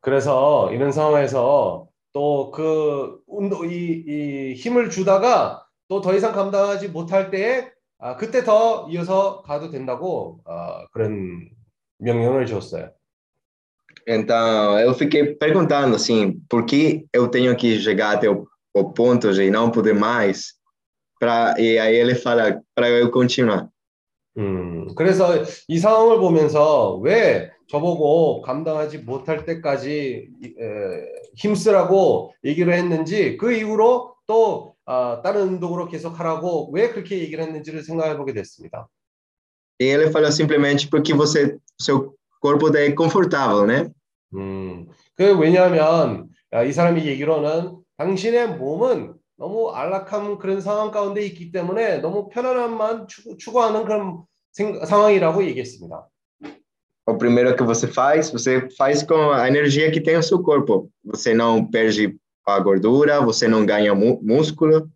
그래서 이런 상황에서 또 그 운동 이, 이 힘을 주다가 또 더 이상 감당하지 못할 때에 아, 그때 더 이어서 가도 된다고 아, 그런 명령을 줬어요. Então, eu fiquei perguntando assim, por que eu tenho que chegar até o, o ponto de não poder mais? Pra, e aí ele fala para eu continuar. 음, 그래서 이 상황을 보면서 왜 저보고 감당하지 못할 때까지 에, 힘쓰라고 얘기를 했는지 그 이후로 또 아, 다른 운동으로 계속 하라고 왜 그렇게 얘기를 했는지를 생각해 보게 됐습니다. E ele falou simplesmente porque você, seu corpo é confortável, né? 음, 그 왜냐하면 아, 이 사람이 얘기로는 당신의 몸은 너무 안락한 그런 상황 가운데 있기 때문에 너무 편안함만 추구, 추구하는 그런 생, 상황이라고 얘기했습니다. O primeiro que você faz, você faz com a energia que tem o seu corpo. Você não perde a gordura, você não ganha músculo.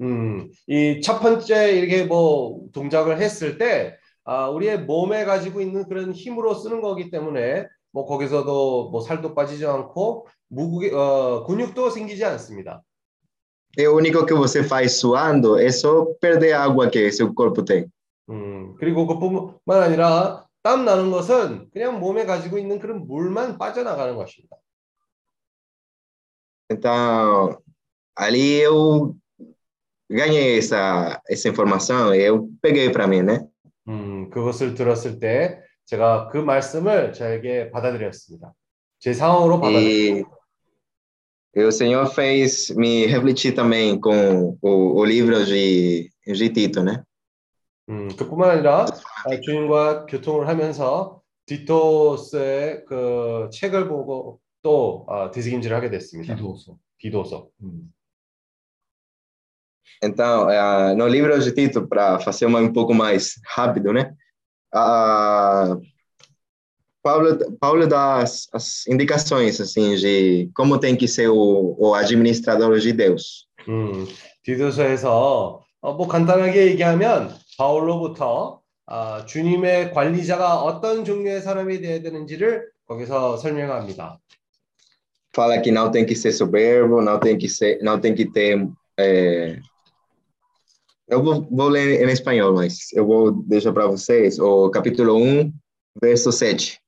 음, 이 첫 번째 이렇게 뭐 동작을 했을 때 아, 우리의 몸에 가지고 있는 그런 힘으로 쓰는 거기 때문에 뭐 거기서도 뭐 살도 빠지지 않고 무게 어, 근육도 생기지 않습니다. E o único que você faz suando é só perder a água que seu corpo tem. 음, 그리고 그뿐만 아니라 땀 나는 것은 그냥 몸에 가지고 있는 그런 물만 빠져나가는 것입니다. Então, ali eu ganhei essa, essa informação e eu peguei para mim, né? 음, 그것을 들었을 때 제가 그 말씀을 저에게 받아들였습니다. 제 상황으로 받아들였습니다. E, e o Senhor fez me refletir também com o, o livro de, de Tito, né? 음, 그뿐만 아니라 아, 주님과 교통을 하면서 디토스의 그 책을 보고 또 아, 되새김질을 하게 됐습니다. 디도서. 디도서. 음. Então, eh, no livro de Tito, para fazer uma, um pouco mais rápido, né? Ah, Paulo, Paulo dá as, as indicações, assim, de como tem que ser o, o administrador de Deus. 음, 디도서에서 어, 뭐 간단하게 얘기하면 바울로부터 아, 주님의 관리자가 어떤 종류의 사람이 되어야 되는지를 거기서 설명합니다. Fala que não tem que ser soberbo, não tem que ser, não tem que ter. eh, Eu vou, vou ler em espanhol, mas eu vou deixar para vocês o capítulo 1, verso 7.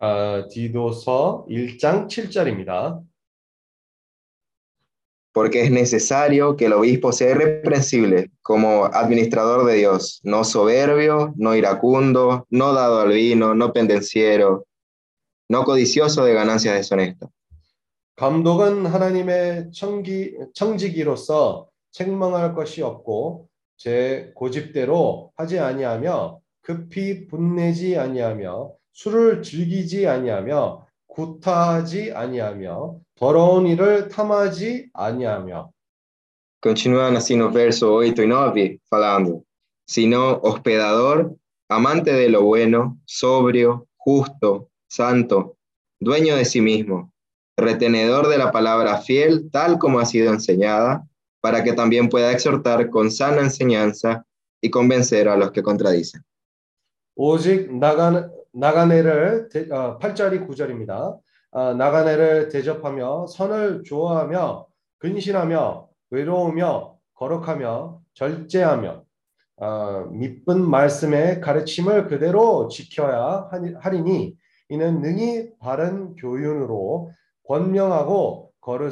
아, 디도서 1장 7절입니다. porque es necesario que el obispo sea irreprensible como administrador de Dios, no soberbio, no iracundo, no dado al vino, no pendenciero, no codicioso de ganancias deshonestas. 감독은 하나님의 청기, 청지기로서 책망할 것이 없고 제 고집대로 하지 아니하며 급히 분내지 아니하며 술을 즐기지 아니하며 구타하지 아니하며 더러운 일을 탐하지 아니하며 Continúan así los versos 8 y 9, falando, sino hospedador, amante de lo bueno, sobrio, justo, santo, dueño de sí mismo, retenedor de la palabra fiel tal como ha sido enseñada, para que también pueda exhortar con sana enseñanza y convencer a los que contradicen. 오직 나가, 나가네를 대, 어, 8절이 9절입니다. 아, 나가네를 대접하며 선을 좋아하며 근신하며 외로우며 거룩하며 절제하며 아, 미쁜 말씀의 가르침을 그대로 지켜야 하리니 이는 능히 바른 교훈으로 권명하고 거르,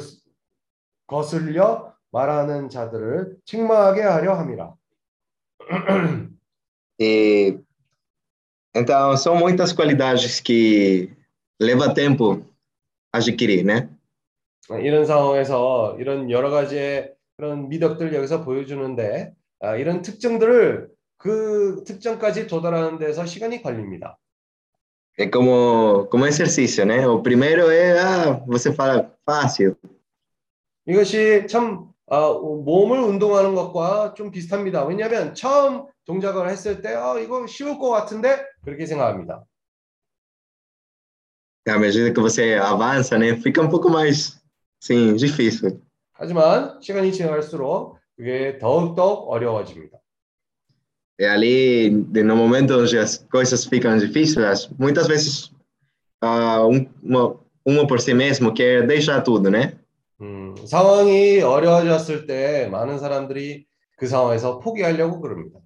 거슬려 말하는 자들을 책망하게 하려 함이라. E, então, são muitas qualidades que leva tempo adquirir, né? 이런 상황에서 이런 여러 가지의 그런 미덕들 여기서 보여주는데 아, 이런 특징들을 그 특정까지 도달하는 데서 시간이 걸립니다. É como, como exercício, né? O primeiro é, ah, você fala fácil. 이것이 참 아, 몸을 운동하는 것과 좀 비슷합니다. 왜냐하면 처음 동작을 했을 때 아, 이거 쉬울 것 같은데 그렇게 생각합니다. À medida que você avança, né? Fica um pouco mais, sim, difícil. 하지만 시간이 지나갈수록 그게 더욱더 어려워집니다. É ali, no momento onde as coisas ficam difíceis, muitas vezes a um, uma, uma por si mesmo, quer deixar tudo, né? 음, 상황이 어려워졌을 때 많은 사람들이 그 상황에서 포기하려고 그럽니다.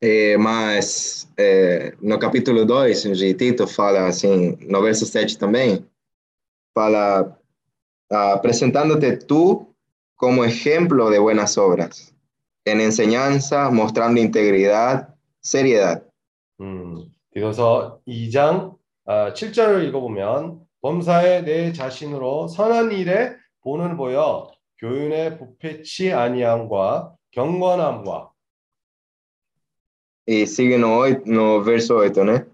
É, mas é, no capítulo 2 de Tito fala assim, no verso 7 também, fala ah, apresentándote tú como ejemplo de buenas obras, en enseñanza, mostrando integridad, seriedad. 음, 비로소 2장 아, 7절을 읽어보면 범사에 내 자신으로 선한 일에 본을 보여 교훈에 부패치 아니함과 경건함과 Y sigue no, oit- no verso 8, ¿no?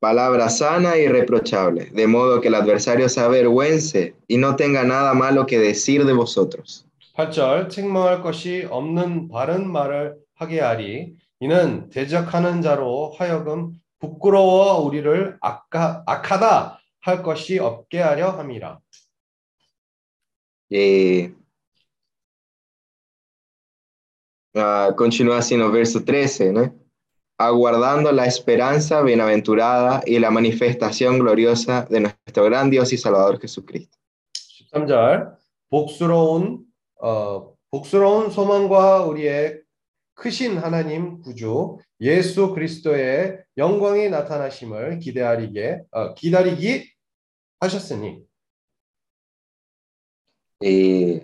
Palabra sana y reprochable, de modo que el adversario se avergüence y no tenga nada malo que decir de vosotros. 8절 책망할 것이 없는 바른 말을 하게 하리 이는 대적하는 자로 하여금 부끄러워 우리를 악하, 악하다 할 것이 없게 하려 함이라. Y ah, continúa así en el verso 13, ¿no? Aguardando la esperanza bienaventurada y la manifestación gloriosa de nuestro gran Dios y Salvador Jesucristo. 13절 복스러운 어, 복스러운 소망과 우리의 크신 하나님 구주 예수 그리스도의 영광이 나타나심을 기대하리게 어, 기다리기 하셨으니 E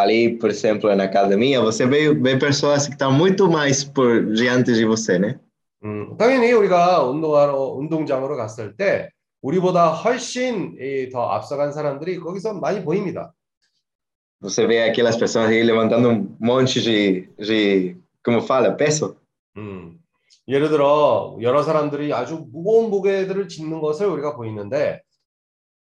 ali, por exemplo, na academia, você vê, vê pessoas que estão muito mais por diante de você, né? 음, 당연히 우리가 운동하러 운동장으로 갔을 때 우리보다 훨씬 이, 더 앞서간 사람들이 거기서 많이 보입니다. Você vê aquelas pessoas aí levantando um monte de, de como fala, peso. 음, 예를 들어 여러 사람들이 아주 무거운 무게들을 짚는 것을 우리가 보이는데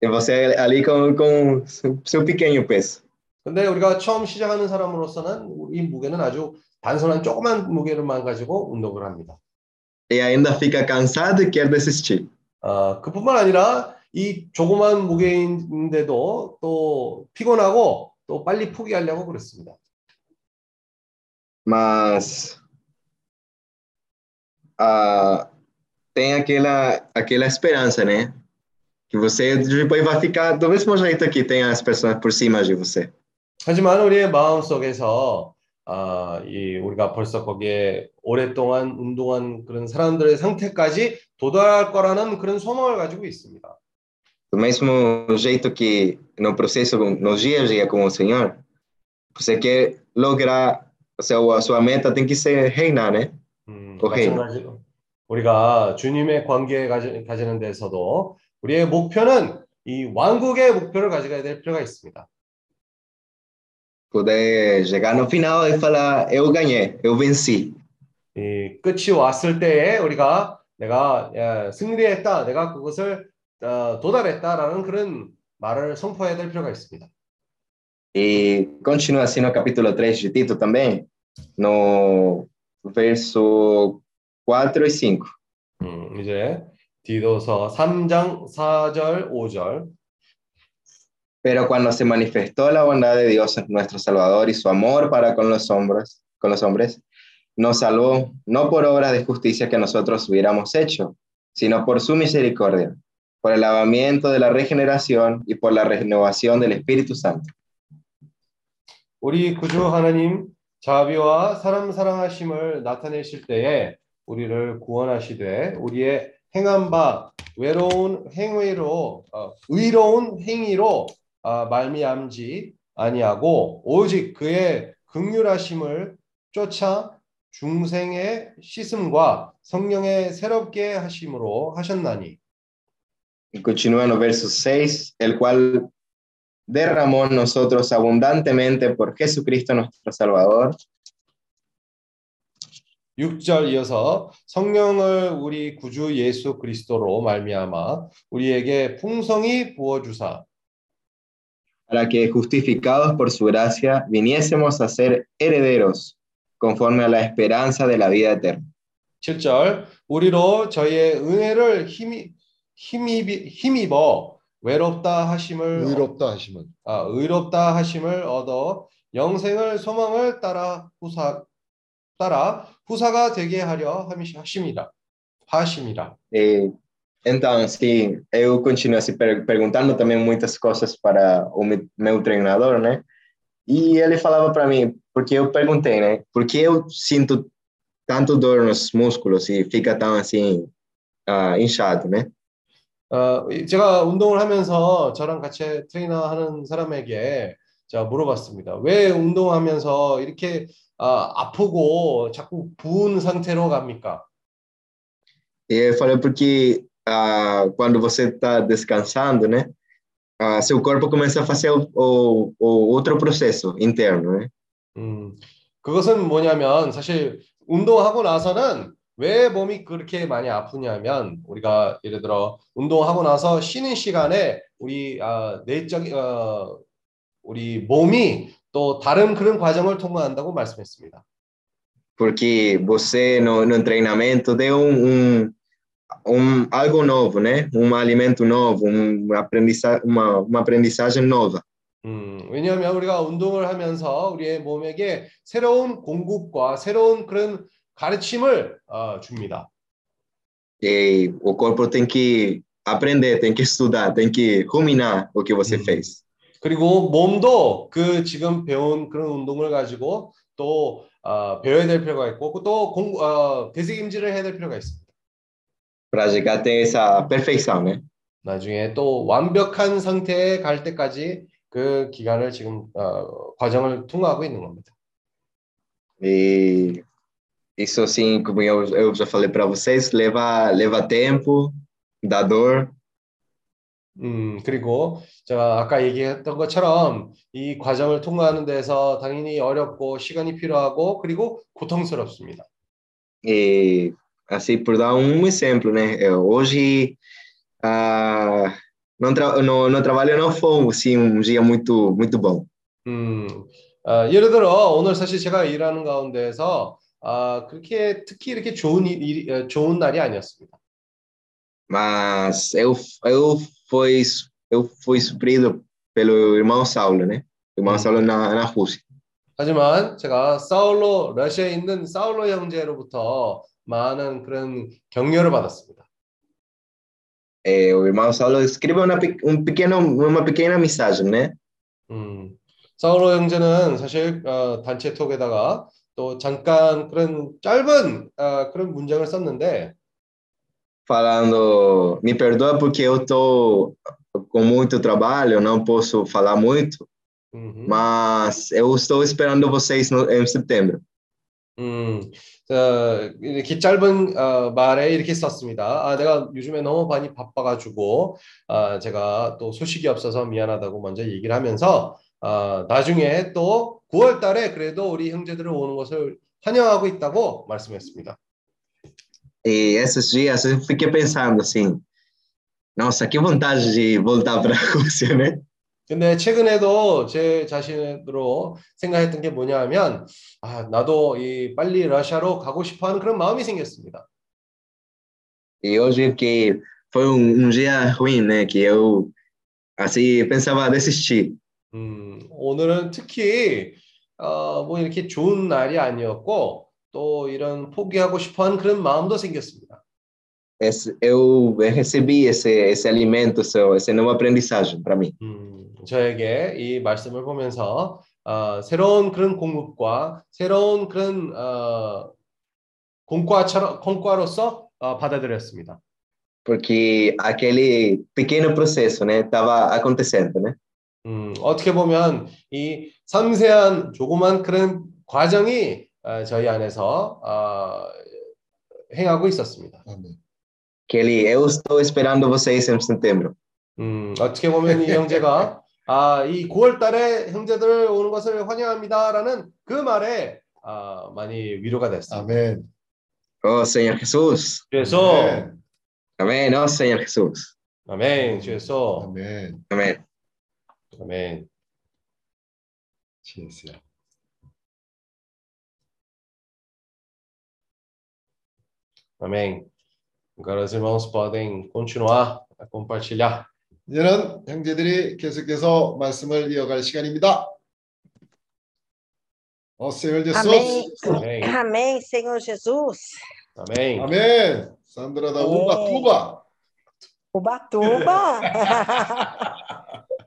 E você ali com, com seu, seu pequeno peso. 근데 우리가 처음 시작하는 사람으로서는 이 무게는 아주 단순한 조그만 무게를만 가지고 운동을 합니다. E ainda fica cansado e quer desistir. 아, 그뿐만 아니라 이 조그만 무게인데도 또 피곤하고 또 빨리 포기하려고 그랬습니다. Mas ah, tem aquela, aquela esperança, né? Que você depois vai ficar do mesmo jeito que tem as pessoas por cima de você. 하지만 우리의 마음 속에서 아, 이 우리가 벌써 거기에 오랫동안 운동한 그런 사람들의 상태까지 도달할 거라는 그런 소망을 가지고 있습니다. Do mesmo jeito que no processo, no dia a dia com o Senhor, você quer lograr, o seu, a sua meta tem que ser reinar, né? 음, 오케이. 마찬가지로 우리가 주님의 관계에 가지, 가지는 데서도 우리의 목표는 이 왕국의 목표를 가져가야 될 필요가 있습니다. Poder chegar no final e falar, eu ganhei, eu venci. 이 끝이 왔을 때에 우리가 내가 야, 승리했다, 내가 그것을 어, 도달했다라는 그런 말을 선포해야 될 필요가 있습니다. E continua assim no capítulo 3 de Tito também, no verso 4 e 5. 음, 이제 디도서 3장 4절 5절 Pero cuando se manifestó la bondad de Dios nuestro Salvador y su amor para con los hombres, con los hombres, nos salvó no por obra de justicia que nosotros hubiéramos hecho, sino por su misericordia, por el lavamiento de la regeneración y por la renovación del Espíritu Santo. 우리 구주 하나님 자비와 사람 사랑하심을 나타내실 때에 우리를 구원하시되 우리의 행한 바 외로운 행위로 어, 의로운 행위로 어, 말미암지 아니하고 오직 그의 극률하심을 쫓아 중생의 씻음과 성령의 새롭게 하심으로 하셨나니 el verso 6, el cual derramó en nosotros abundantemente por Jesucristo nuestro Salvador, 6절 이어서 성령을 우리 구주 예수 그리스도로 말미암아 우리에게 풍성히 부어 주사 para que justificados por su gracia viniésemos a ser herederos conforme a la esperanza de la vida eterna. 7절 우리로 저희의 은혜를 힘이 힘입 힘입어 외롭다 하심을 의롭다 하심은 아, 의롭다 하심을 얻어 영생을 소망을 따라 후사 따라 후사가 되게 하려 하심이라 하심이라 Eh, Então, assim, eu continuo assim, per perguntando também muitas coisas para o me- meu treinador, né? E ele falava para mim, porque eu perguntei, né? Por que eu sinto tanto dor nos músculos e fica tão assim ah, inchado, né? 어, 이- 제가 운동을 하면서 저랑 같이 트레이너 하는 사람에게 제가 물어봤습니다. 왜 운동하면서 이렇게 아, 아프고 자꾸 부은 상태로 갑니까? E eu falei porque ah, quando você está descansando, né? Ah, seu corpo começa a fazer o, o, o outro processo interno, né? 음, 그것은 뭐냐면 사실 운동하고 나서는 왜 몸이 그렇게 많이 아프냐면 우리가 예를 들어 운동하고 나서 쉬는 시간에 우리 아, 내적 어, 우리 몸이 또 다른 그런 과정을 통과한다고 말씀했습니다. Porque você no, no treinamento deu um, um, um algo novo, né? Um alimento novo, um aprendiza, uma, uma aprendizagem nova. 음, 왜냐하면 우리가 운동을 하면서 우리의 몸에게 새로운 공급과 새로운 그런 가르침을 어, 줍니다. E o corpo tem que aprender, tem que estudar, tem que ruminar o que você Hum. fez. 그리고 몸도 그 지금 배운 그런 운동을 가지고 또 어, 배워야 될 필요가 있고 또 공, 어, 되새김질을 해야 될 필요가 있습니다. Para chegar até essa perfeição, né? 나중에 또 완벽한 상태에 갈 때까지 그 기간을 지금 어, 과정을 통과하고 있는 겁니다. E isso, assim, como eu, eu já falei para vocês, leva, leva tempo, dá dor, 음, 그리고 제가 아까 얘기했던 것처럼 이 과정을 통과하는 데서 당연히 어렵고 시간이 필요하고 그리고 고통스럽습니다. E assim, por dar um exemplo, né? Eu, hoje, ah, não tra no, no trabalho não foi assim, um dia muito, muito bom. 음, 아, 예를 들어 오늘 사실 제가 일하는 가운데에서 아, 그렇게 특히 이렇게 좋은 일, 일- 어, 좋은 날이 아니었습니다. Mas eu, eu, fui, eu fui suprido pelo irmão Saulo, né? O irmão Hum. Saulo na, na Rússia. 하지만 제가 사울로 러시아에 있는 사울로 형제로부터 많은 그런 격려를 받았습니다. É, o irmão Saulo escreveu uma, um pequeno, uma pequena mensagem, né? 음, 사울로 형제는 사실 어, 단체 톡에다가 또 잠깐 그런 짧은 어, 그런 문장을 썼는데 Falando, me perdoa porque eu tô com muito trabalho, não posso falar muito, 음, mas eu estou esperando vocês no, em setembro. 음, 자, 이렇게 짧은 어, 말에 이렇게 썼습니다. 아, 내가 요즘에 너무 많이 바빠가지고 아, 제가 또 소식이 없어서 미안하다고 먼저 얘기를 하면서 아, 나중에 또 9월 달에 그래도 우리 형제들을 오는 것을 환영하고 있다고 말씀했습니다. E esses dias eu fiquei pensando assim, nossa, que vontade de voltar para a Rússia, né? 근데 최근에도 제 자신으로 생각했던 게 뭐냐 하면 아, 나도 이 빨리 러시아로 가고 싶어 하는 그런 마음이 생겼습니다. E hoje que foi um, um dia ruim, né? Que eu assim pensava desistir. 음, 오늘은 특히 어, 뭐 이렇게 좋은 날이 아니었고 또 이런 포기하고 싶어 하는 그런 마음도 생겼습니다. Esse, eu recebi esse esse alimento, esse, esse novo aprendizagem para mim. 음, 저에게 이 말씀을 보면서 어, 새로운 그런 공급과 새로운 그런 어, 공과처럼 공과로서 어, 받아들였습니다. Porque aquele pequeno processo, né, estava acontecendo, né? 음, 어떻게 보면 이 섬세한 조그만 그런 과정이 어, 저희 안에서 어, 행하고 있었습니다. 아멘. Ele, eu estou esperando vocês em setembro. 음, 어떻게 보면 이 형제가 아, 이 9월 달에 형제들 오는 것을 환영합니다라는 그 말에 아, 많이 위로가 됐습니다. 아멘. Oh, Senhor Jesus. 그래서 아멘. Amém. Oh, Senhor Jesus. 아멘. 주에서 아멘. Amém. 아멘. Jesus. Amém. Agora os irmãos podem continuar a compartilhar. 이제는 형제들이 계속해서 말씀을 이어갈 시간입니다. 어, Senhor Jesus. Amém. Amém. Amém, Senhor Jesus. Amém. 아멘. 산드라 다 네. 우바 투바. Ubatuba.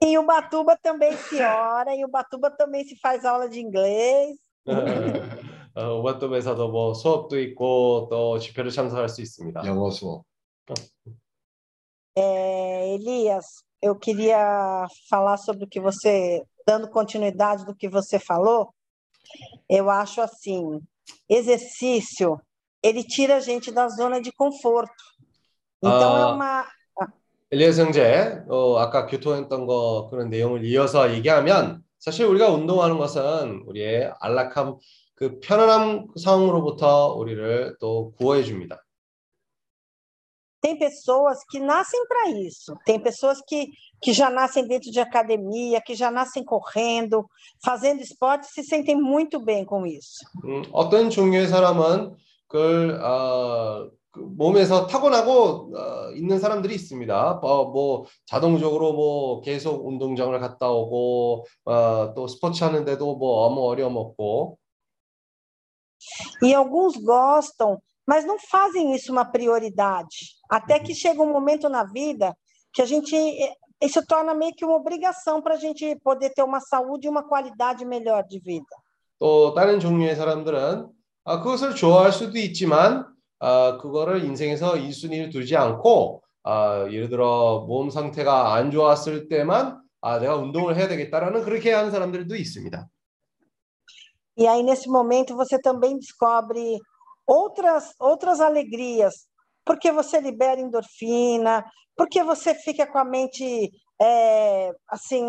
em Ubatuba também se ora, em Ubatuba também se faz aula de inglês. 어, 오바톱에서도 뭐 수업도 있고 또 집회를 참석할 수 있습니다. 영어 수업. É, Elias, eu queria falar sobre o que você, dando continuidade do que você falou, eu acho assim, exercício, ele tira a gente da zona de conforto. Então é Ah. uma, 엘리아스 형제, 어, 아까 교통했던 거 그런 내용을 이어서 얘기하면 사실 우리가 운동하는 것은 우리의 안락함, 그 편안함 상황으로부터 우리를 또 구호해 줍니다. tem pessoas que nascem para isso, tem pessoas que, que já nascem dentro de academia, que já nascem correndo, fazendo esporte, se sentem muito bem com isso. 음, 어떤 종류의 사람은 그걸 어, 그 몸에서 타고나고 어, 있는 사람들이 있습니다. 어, 뭐 자동적으로 뭐 계속 운동장을 갔다 오고 어, 또 스포츠 하는데도 뭐 아무 어려움 없고 E alguns gostam, mas não fazem isso uma prioridade. Até que chega um momento na vida que a gente. Isso torna meio que uma obrigação para a gente poder ter uma saúde e uma qualidade melhor de vida. 또 다른 종류의 사람들은 아, 그것을 좋아할 수도 있지만 아, 그거를 인생에서 1순위를 두지 않고 아, 예를 들어 몸 상태가 안 좋았을 때만 아, 내가 운동을 해야 되겠다라는 그렇게 하는 사람들도 있습니다. E aí, nesse momento, você também descobre outras, outras alegrias, porque você libera endorfina, porque você fica com a mente é, assim,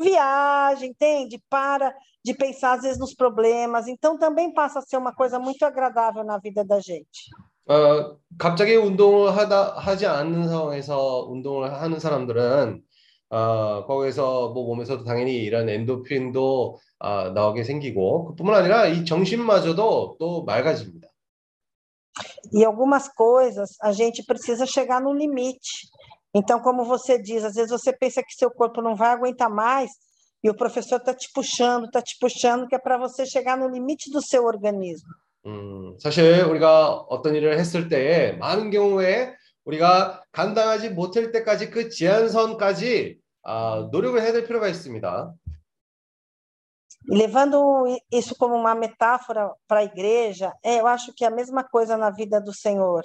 viagem, entende? Para de pensar, às vezes, nos problemas. Então, também passa a ser uma coisa muito agradável na vida da gente. 어, 갑자기 운동을 하다 하지 않는 상황에서 운동을 하는 사람들은 어, 거기서 뭐 몸에서도 당연히 이런 엔도핀도 아, 나오게 생기고 그뿐만 아니라 이 정신마저도 또 맑아집니다. E algumas coisas a gente precisa chegar no limite. Então, como você diz, às vezes você pensa que seu corpo não vai aguentar mais e o professor está te puxando, está te puxando, que é para você chegar no limite do seu organismo. 음, 사실 우리가 어떤 일을 했을 때에 많은 경우에 우리가 감당하지 못할 때까지 그 제한선까지 아, 노력을 해야 될 필요가 있습니다. E levando isso como uma metáfora para a igreja, é, eu acho que é a mesma coisa na vida do Senhor.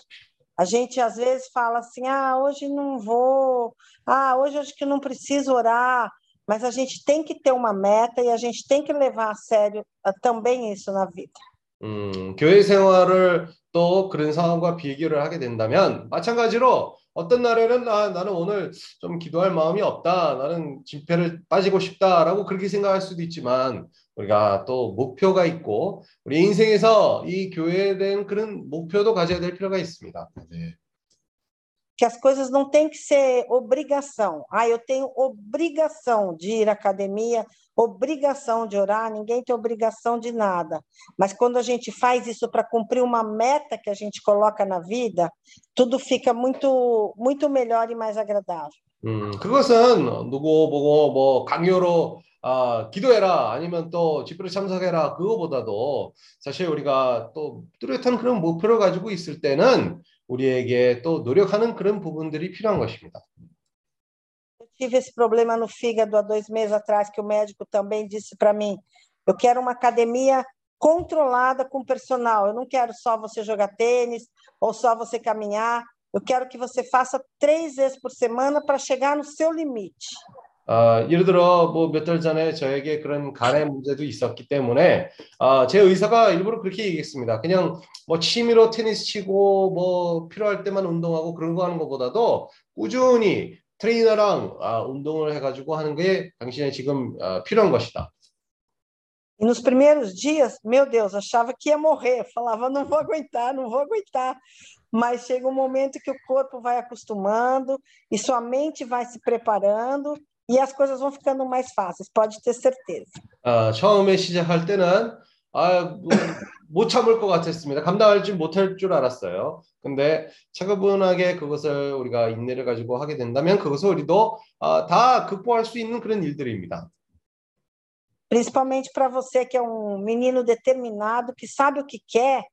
A gente às vezes fala assim: ah, hoje não vou, ah, hoje acho que não preciso orar, mas a gente tem que ter uma meta e a gente tem que levar a sério ah, também isso na vida. 음, 교회 생활을 또 그런 상황과 비교를 하게 된다면 마찬가지로 어떤 날에는 아, 나는 오늘 좀 기도할 마음이 없다. 나는 집회를 빠지고 싶다라고 그렇게 생각할 수도 있지만 우리가 또 목표가 있고 우리 인생에서 이 교회에 대한 그런 목표도 가져야 될 필요가 있습니다. 네. Que as coisas não têm que ser obrigação. Ah, eu tenho obrigação de ir à academia, obrigação de orar, ninguém tem obrigação de nada. Mas quando a gente faz isso para cumprir uma meta que a gente coloca na vida, tudo fica muito, muito melhor e mais agradável. 음, 그것은 누구 보고 뭐 강요로 아, 기도해라 아니면 또 집회를 참석해라 그거보다도 사실 우리가 또 뚜렷한 그런 목표를 가지고 있을 때는 우리에게 또 노력하는 그런 부분들이 필요한 것입니다. Eu tive esse problema no fígado há dois meses atrás, que o médico também disse para mim: eu quero uma academia controlada com personal. Eu não quero só você jogar tênis ou só você caminhar. Eu quero que você faça três vezes por semana para chegar no seu limite. 아, 예를 들어 뭐 몇 달 전에 저에게 그런 간의 문제도 있었기 때문에 아, 제 의사가 일부러 그렇게 얘기했습니다. 그냥 뭐 취미로 테니스 치고 뭐 필요할 때만 운동하고 그런 거 하는 것보다도 꾸준히 트레이너랑 아, 운동을 해가지고 하는 게 당신의 지금 아, 필요한 것이다. E nos primeiros dias, meu Deus, achava que ia morrer. Eu falava, não vou aguentar, não vou aguentar. Mas chega um momento que o corpo vai acostumando e sua mente vai se preparando e as coisas vão ficando mais fáceis, pode ter certeza. 아, 처음에 시작할 때는 아, 뭐, 못 참을 것 같았습니다. 감당할지 못할 줄 알았어요. 근데 차분하게 그것을 우리가 인내를 가지고 하게 된다면 그것을 우리도 아, 다 극복할 수 있는 그런 일들입니다. Principalmente para você que é um menino determinado, que sabe o que quer.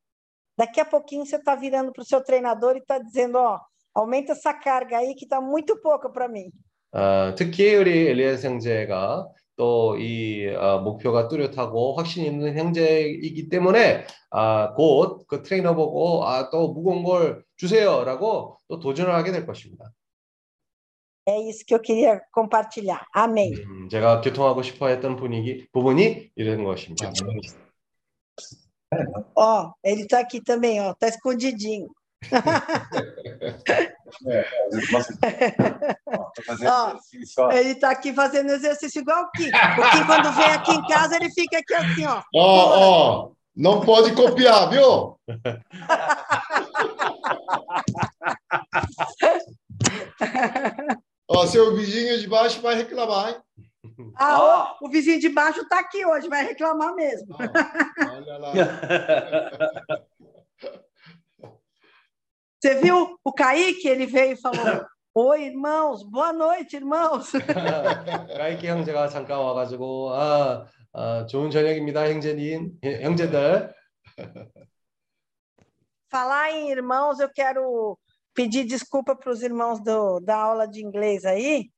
Daqui a pouquinho você está virando para o seu treinador e está dizendo: Ó, Aumenta essa carga aí que tá muito pouca para mim. 아, 특히 우리 엘리아스 형제가 또이 목표가 뚜렷하고 확신 있는 형제이기 때문에 아, 곧 그 트레이너 보고 아, 또 무거운 걸 주세요라고 또 도전을 하게 될 것입니다. É isso que eu queria compartilhar. Amém. 음, 제가 교통하고 싶어 했던 분위기 부분이 이런 것입니다. Ó, ele tá aqui também, ó, tá escondidinho. Ó, Ele tá aqui fazendo exercício igual o Kim. O Kim, quando vem aqui em casa, ele fica aqui assim, ó. Ó, ó, não pode copiar, viu? Ó, seu vizinho de baixo vai reclamar, hein? Ah, ó, o vizinho de baixo tá aqui hoje, vai reclamar mesmo. Ó, olha lá. Você viu o Kaique? Ele veio e falou: Oi, irmãos, boa noite, irmãos. 까이키 형제가 잠깐 와가지고 아, 아, 좋은 저녁입니다, 형제님, 예, 형제들. Falar em irmãos, eu quero pedir desculpa para os irmãos do, da aula de inglês aí,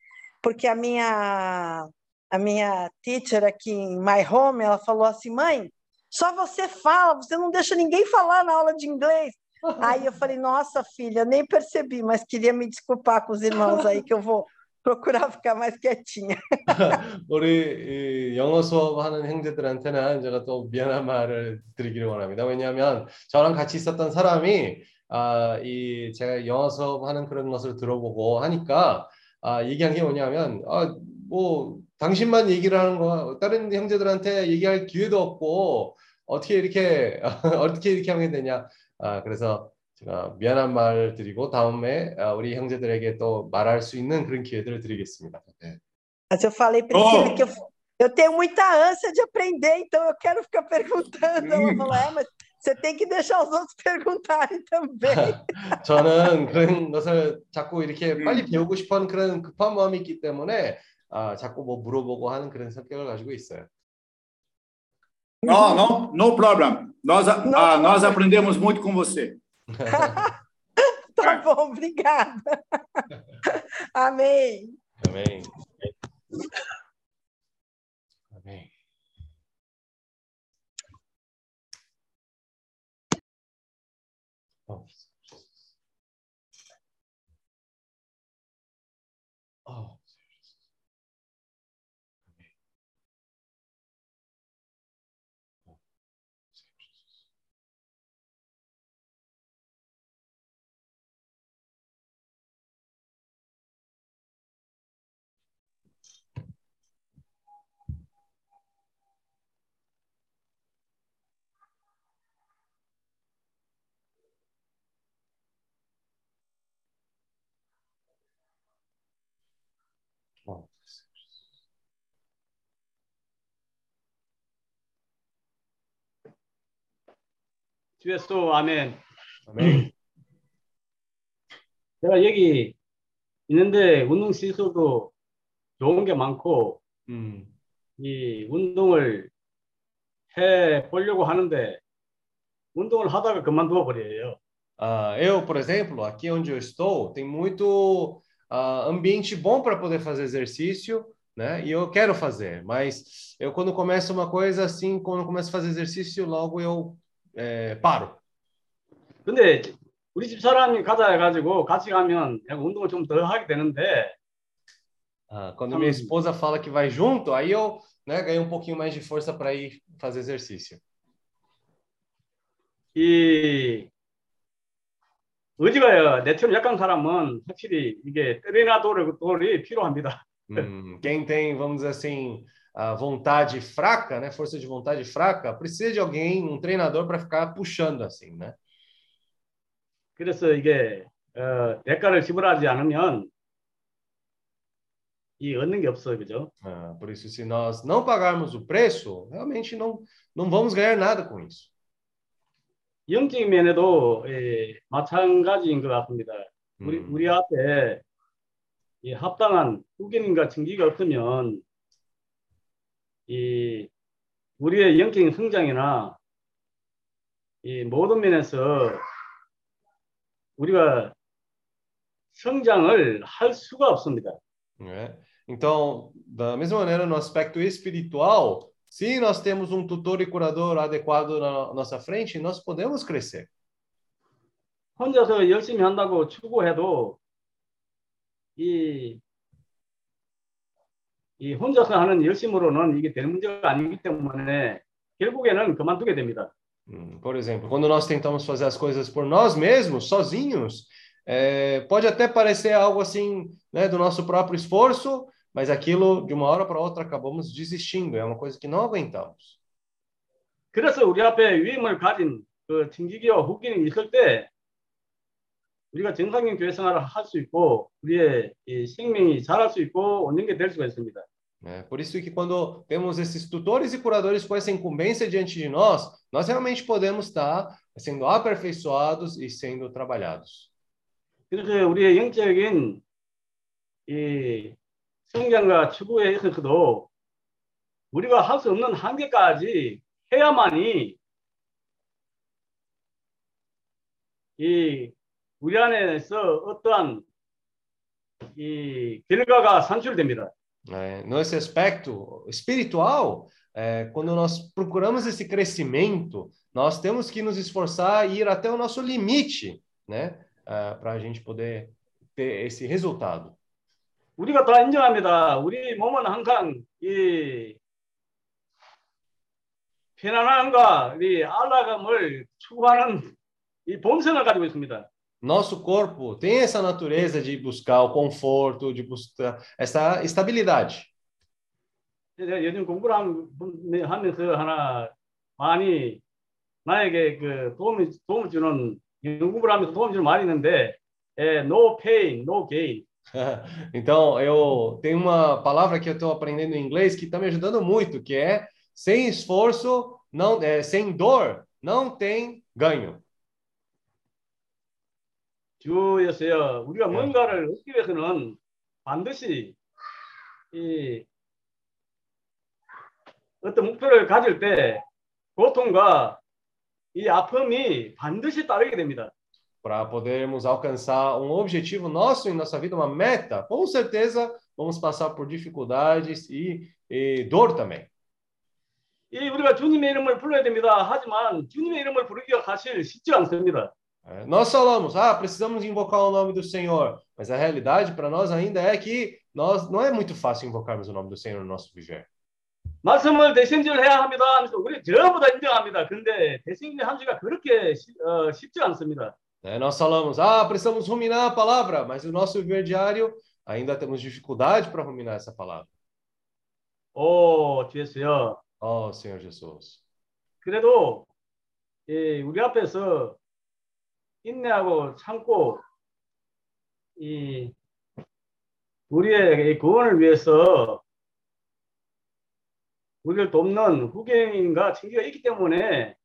porque a minha a minha teacher aqui em My Home, ela falou assim, mãe, só você fala, você não deixa ninguém falar na aula de inglês. Aí eu falei, nossa filha, nem percebi, mas queria me desculpar com os irmãos aí, que eu vou procurar ficar mais quietinha. 우리 이 영어 수업하는 형제들한테는 제가 또 미안한 말을 드리기를 원합니다. 왜냐하면 저랑 같이 있었던 사람이 아, 이 제가 영어 수업하는 그런 것을 들어보고 하니까 아, 얘기한 게 뭐냐면 아, 뭐 당신만 얘기를 하는 거 다른 형제들한테 얘기할 기회도 없고 어떻게 이렇게 어떻게 이렇게 하게 되냐. 아, k래서 제가 미안한 말 드리고 아, 우리 형제들에게 또 말할 수 있는 그런 기회들을 드리겠습니다. 네. Mas eu falei para Oh. ele que eu, eu tenho muita ânsia de aprender, então eu quero ficar perguntando. Ela falou, é, mas você tem que deixar os outros perguntarem também. 저는 그런 것을 자꾸 이렇게 빨리 배우고 싶어하는 그런 급한 마음이 있기 때문에 아, 자꾸 뭐 물어보고 하는 그런 성격을 가지고 있어요. Não, não, no problem. Nós, Não ah, nós aprendemos muito com você. Tá bom, obrigada. Amém. 아 주 예수 아멘. 아멘. 제가 여기 있는데 운동 시설도 좋은 게 많고 음. 이 운동을 해 보려고 하는데 운동을 하다가 그만두어 버려요. Ah, eu, por exemplo, aqui onde eu estou, tem muito ah, ambiente bom para poder fazer exercício, né? E eu quero fazer, mas eu quando começo uma coisa assim, quando começo a fazer exercício, logo eu eh, paro. 근데 우리 집 사람이 가자 해가지고 같이 가면 운동을 좀더 하게 되는데 Ah, quando minha esposa fala que vai junto, aí eu, né, ganho um pouquinho mais de força para ir fazer exercício. 이 의지가 내처럼 약한 사람은 확실히 이게 트레이너돌이 필요합니다. Hum, quem tem, vamos dizer assim, a vontade fraca, né, força de vontade fraca, precisa de alguém, um treinador para ficar puxando assim, né? 그래서 이게 어, 대가를 지불하지 않으면 이 얻는 게 없어요, 그죠? Ah, por isso, se nós não pagarmos o preço, realmente não, não vamos ganhar nada com isso. 영적인 면에도 예, 마찬가지인 것 같습니다. 우리 Hum, 우리 앞에 이 합당한 후견인과 증기가 없으면 이 우리의 영적인 성장이나 이 모든 면에서 우리가 성장을 할 수가 없습니다. né? Então, da mesma maneira, no aspecto espiritual, se nós temos um tutor e curador adequado na nossa frente, nós podemos crescer. 혼자서 열심히 한다고 추구해도 이, 이 혼자서 하는 열심으로는 이게 될 문제가 아니기 때문에 결국에는 그만두게 됩니다. Hum, Por exemplo, quando nós tentamos fazer as coisas por nós mesmos, sozinhos, é, pode até parecer algo assim, né, do nosso próprio esforço, mas aquilo, de uma hora para outra, acabamos desistindo. É uma coisa que não aguentamos. 그래서 우리 앞에 위임을 가진 그 청지기와 후기는 있을 때 우리가 정상인 교회 생활을 할 수 있고 우리의 이 생명이 자랄 수 있고 얻는 될 수가 있습니다. né? Por isso que quando temos esses tutores e curadores com essa incumbência diante de nós, nós realmente podemos estar sendo aperfeiçoados e sendo trabalhados. 그래서 우리의 영적인 이 성장과 추구에 있어서도 우리가 할 수 없는 한계까지 해야만이 이 우리 안에서 어떠한 이 결과가 산출됩니다. né? Nesse aspecto espiritual, é, quando nós procuramos esse crescimento, nós temos que nos esforçar e ir até o nosso limite, né? para a gente poder ter esse resultado. 우리가 다 인정합니다. 우리 몸은 항상 이 편안함과 이 안락함을 추구하는 이 본성을 가지고 있습니다. Nosso corpo tem essa natureza de buscar o conforto, de buscar essa estabilidade. 제가 요즘 공부를 함- 하면서 하나 많이 나에게 그 도움이 도움을 주는 연구를 하면서 도움을 주는 말이 있는데 예, no pain, no gain. Então, eu tenho uma palavra que eu estou aprendendo em inglês que está me ajudando muito, que é sem esforço, não, é, sem dor, não tem ganho. 주였어요. 우리가 네. 뭔가를 얻기 위해서는 반드시 이 어떤 목표를 가질 때 고통과 이 아픔이 반드시 따르게 됩니다. Para podermos alcançar um objetivo nosso em nossa vida, uma meta, com certeza vamos passar por dificuldades e, e dor também. 이 우리가 주님의 이름을 불러야 됩니다. 하지만 주님의 이름을 부르기가 사실 쉽지 않습니다. É, Nós falamos, ah, precisamos invocar o nome do Senhor, mas a realidade para nós ainda é que nós não é muito fácil invocarmos o nome do Senhor no nosso viver. 말씀을 대신질해야 합니다. 하면서 우리 전부 다 인정합니다. 근데 대신질 함수가 그렇게 쉽- 어, 쉽지 않습니다. né? Nós falamos, ah, precisamos ruminar a palavra, mas no nosso viver diário ainda temos dificuldade para ruminar essa palavra. 오, 주였어요. Oh, Senhor Jesus. 그래도 이 우리 앞에서 인내하고 참고 이 우리의 이 구원을 위해서 우리를 돕는 후계인과 친구가 있기 때문에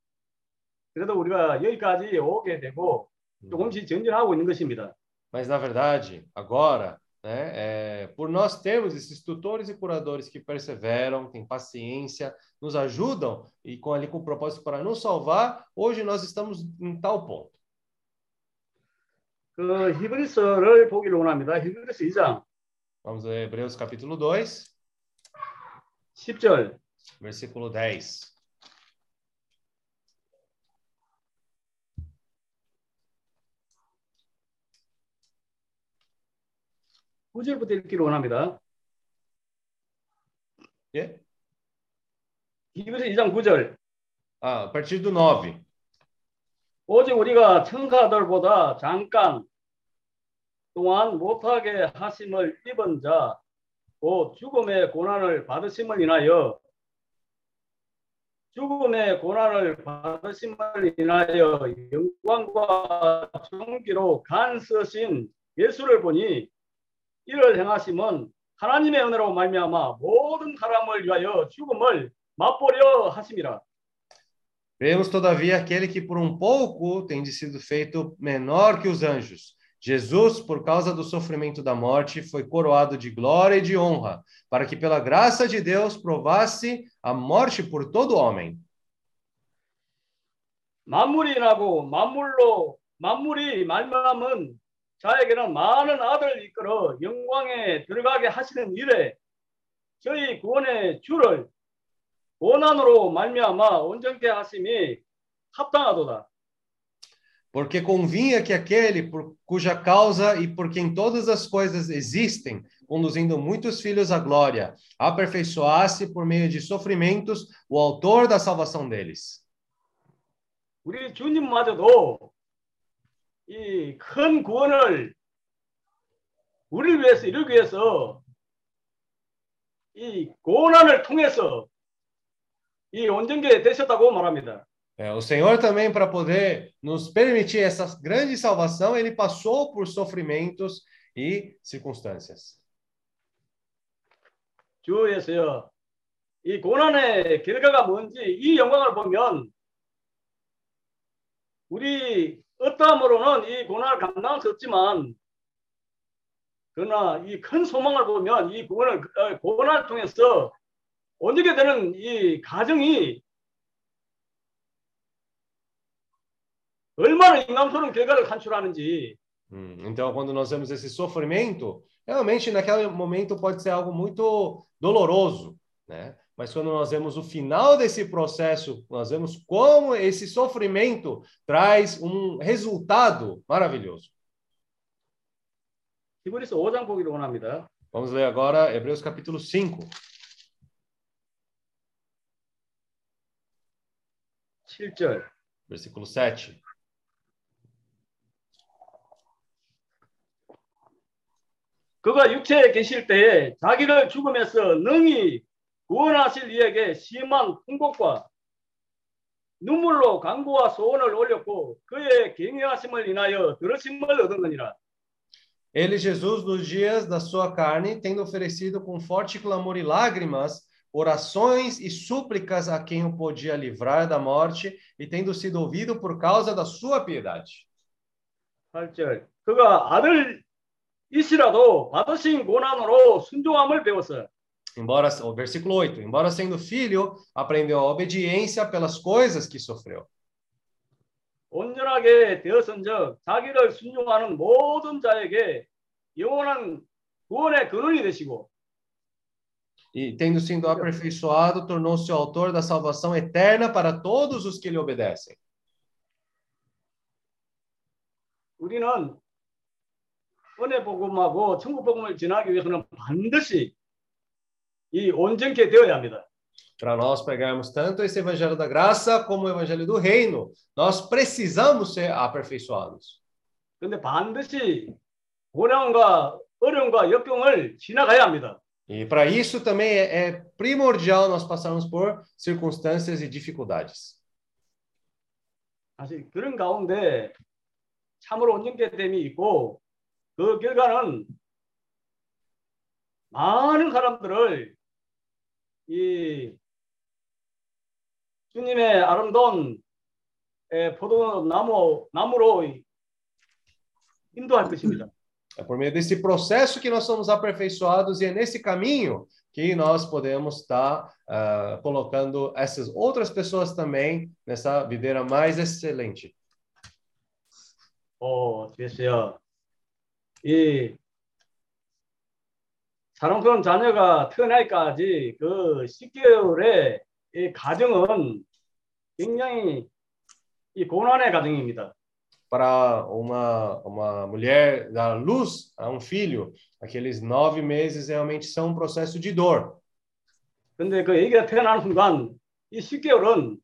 그래도 우리가 여기까지 오게 되고 조금씩 전진하고 있는 것입니다. Mas na verdade, agora, né, é, por nós termos esses tutores e curadores que perseveram, têm paciência, nos ajudam e com ali com o propósito para nos salvar, hoje nós estamos em tal ponto. 그 히브리서를 보기를 원합니다. 히브리서 2장 Vamos ler Hebreus capítulo 2, 10절 versículo 10. 구절부터 읽기를 원합니다. É? 히브리서 2장 9절 Ah, a partir do 9. 오직 우리가 천사들보다 잠깐 동안 못하게 하심을 입은 자, 곧 죽음의 고난을 받으심을 인하여 죽음의 고난을 받으심을 인하여 영광과 존귀로 간서신 예수를 보니 이를 행하심은 하나님의 은혜로 말미암아 모든 사람을 위하여 죽음을 맛보려 하심이라. Vemos, todavia, aquele que por um pouco tem de sido feito menor que os anjos. Jesus, por causa do sofrimento da morte, foi coroado de glória e de honra, para que pela graça de Deus provasse a morte por todo homem. 만물이 나고 만물로 만물이 말미암은 자에게는 많은 아들을 이끌어 영광에 들어가게 하시는 일에 저희 구원의 주를 고난으로 말미암아 온전케 하심이 합당하도다. Porque convinha que aquele por cuja causa e por quem todas as coisas existem, conduzindo muitos filhos à glória, aperfeiçoasse por meio de sofrimentos o autor da salvação deles. 우리 주님마저도 이 큰 구원을 우리를 위해서 이루기 위해서 이 고난을 통해서 이 온전케 되셨다고 말합니다. É, o Senhor também, para poder nos permitir essa grande salvação, ele passou por sofrimentos e circunstâncias. 주 예수여, 이 고난의 결과가 뭔지 이 영광을 보면 우리 어떠함으로는 이 고난을 감당할 수 없지만 그러나 이 큰 소망을 보면 이 고난을, 어, 고난을 통해서 온전게 되는 이 가정이 얼마나 인간스러운 결과를 산출하는지 Hum, Então, quando nós vemos esse sofrimento, realmente naquele momento pode ser algo muito doloroso, né? Mas quando nós vemos o final desse processo, nós vemos como esse sofrimento traz um resultado maravilhoso. 히브리서 5장 보기를 원합니다. Vamos ler agora Hebreus capítulo 5, 7절. versículo 7. 그가 육체에 계실 때에 자기를 죽음에서 능히 구원하실 이에게 심한 통곡과 눈물로 강구와 소원을 올렸고 그의 경외하심을 인하여 들으심을 얻었느니라. Ele, Jesus, nos dias da sua carne, tendo oferecido com forte clamor e lágrimas, orações e súplicas a quem o podia livrar da morte, e tendo sido ouvido por causa da sua piedade. 8절. 그가 아들 이시라도 받으신 고난으로 순종함을 배웠어. Embora, o versículo 8, embora sendo filho, aprendeu a obediência pelas coisas que sofreu. 온전하게 되었은즉 자기를 순종하는 모든 자에게 영원한 구원의 근원이 되시고 E, tendo sido aperfeiçoado, tornou-se o autor da salvação eterna para todos os que lhe obedecem. 우리는 은혜 복음하고 천국 복음을 지나기 위해서는 반드시 이 온전케 되어야 합니다. Para nós pegarmos tanto esse evangelho da graça como o evangelho do reino, nós precisamos ser aperfeiçoados. 그런데 반드시 고난과 어려움과 역경을 지나가야 합니다. E para isso também é, é primordial nós passarmos por circunstâncias e dificuldades. 사실 그런 가운데 참으로 온전케 됨이 있고 그 결과는 많은 사람들을 이 주님의 아름다운 에, 포도나무 나무로 인도할 것입니다. É por meio desse processo que nós somos aperfeiçoados e é nesse caminho que nós podemos estar ah, colocando essas outras pessoas também nessa videira mais excelente. 어, 됐어요. 이 사랑스러운 자녀가 태어날까지 그 10개월의 이 가정은 굉장히 이 고난의 가정입니다. Para uma, uma mulher dar luz a um filho, aqueles nove meses realmente são um processo de dor. 근데 그 애기가 태어나는 순간 이 10개월은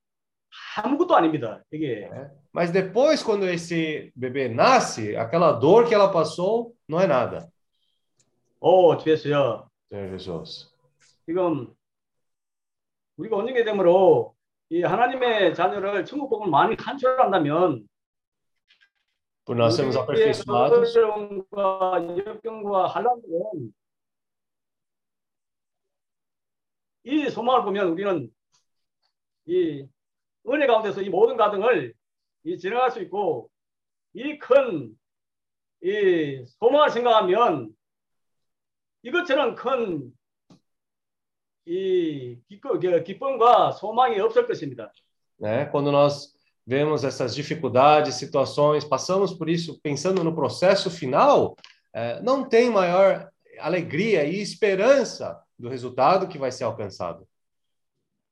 아무것도 아닙니다. 이게 Mas depois, quando esse bebê nasce, aquela dor que ela passou não é nada. 어, 됐어요. Senhor Jesus. 지금 우리가 언젠게 되므로 이 하나님의 자녀를 천국 복음을 많이 간절한다면 Por nós sermos aperfeiçoados, 역경과 한란들은 이 소망을 보면 우리는 이 은혜 가운데서 이 모든 가정을 이 지나갈 수 있고 이 큰 이 소망을 생각하면 이것처럼 큰 이 기쁨과 소망이 없을 것입니다. né? Quando nós vemos essas dificuldades, situações, passamos por isso pensando no processo final, eh, não tem maior alegria e esperança do resultado que vai ser alcançado.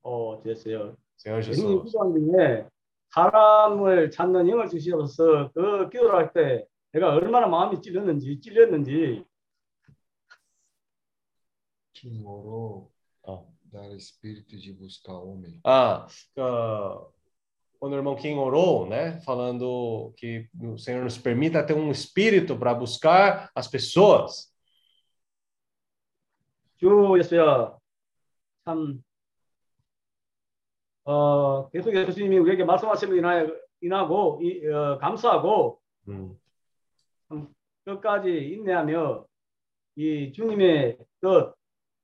어, 됐어요. 기도한 중에 사람을 찾는 영을 주시옵소서 그 기도를 할 때 내가 얼마나 마음이 찔렸는지 찔렸는지 orou Ó. dar espírito de buscar homem. Ah, ah, quando o irmão Kim orou, né, falando que o Senhor nos permita ter um espírito para buscar as pessoas. 주 예수야 참 어, 계속 예수님이 우리에게 말씀하심을 인하여 인하고 이, 어, 감사하고 Hum. 끝까지 인내하며 이 주님의 뜻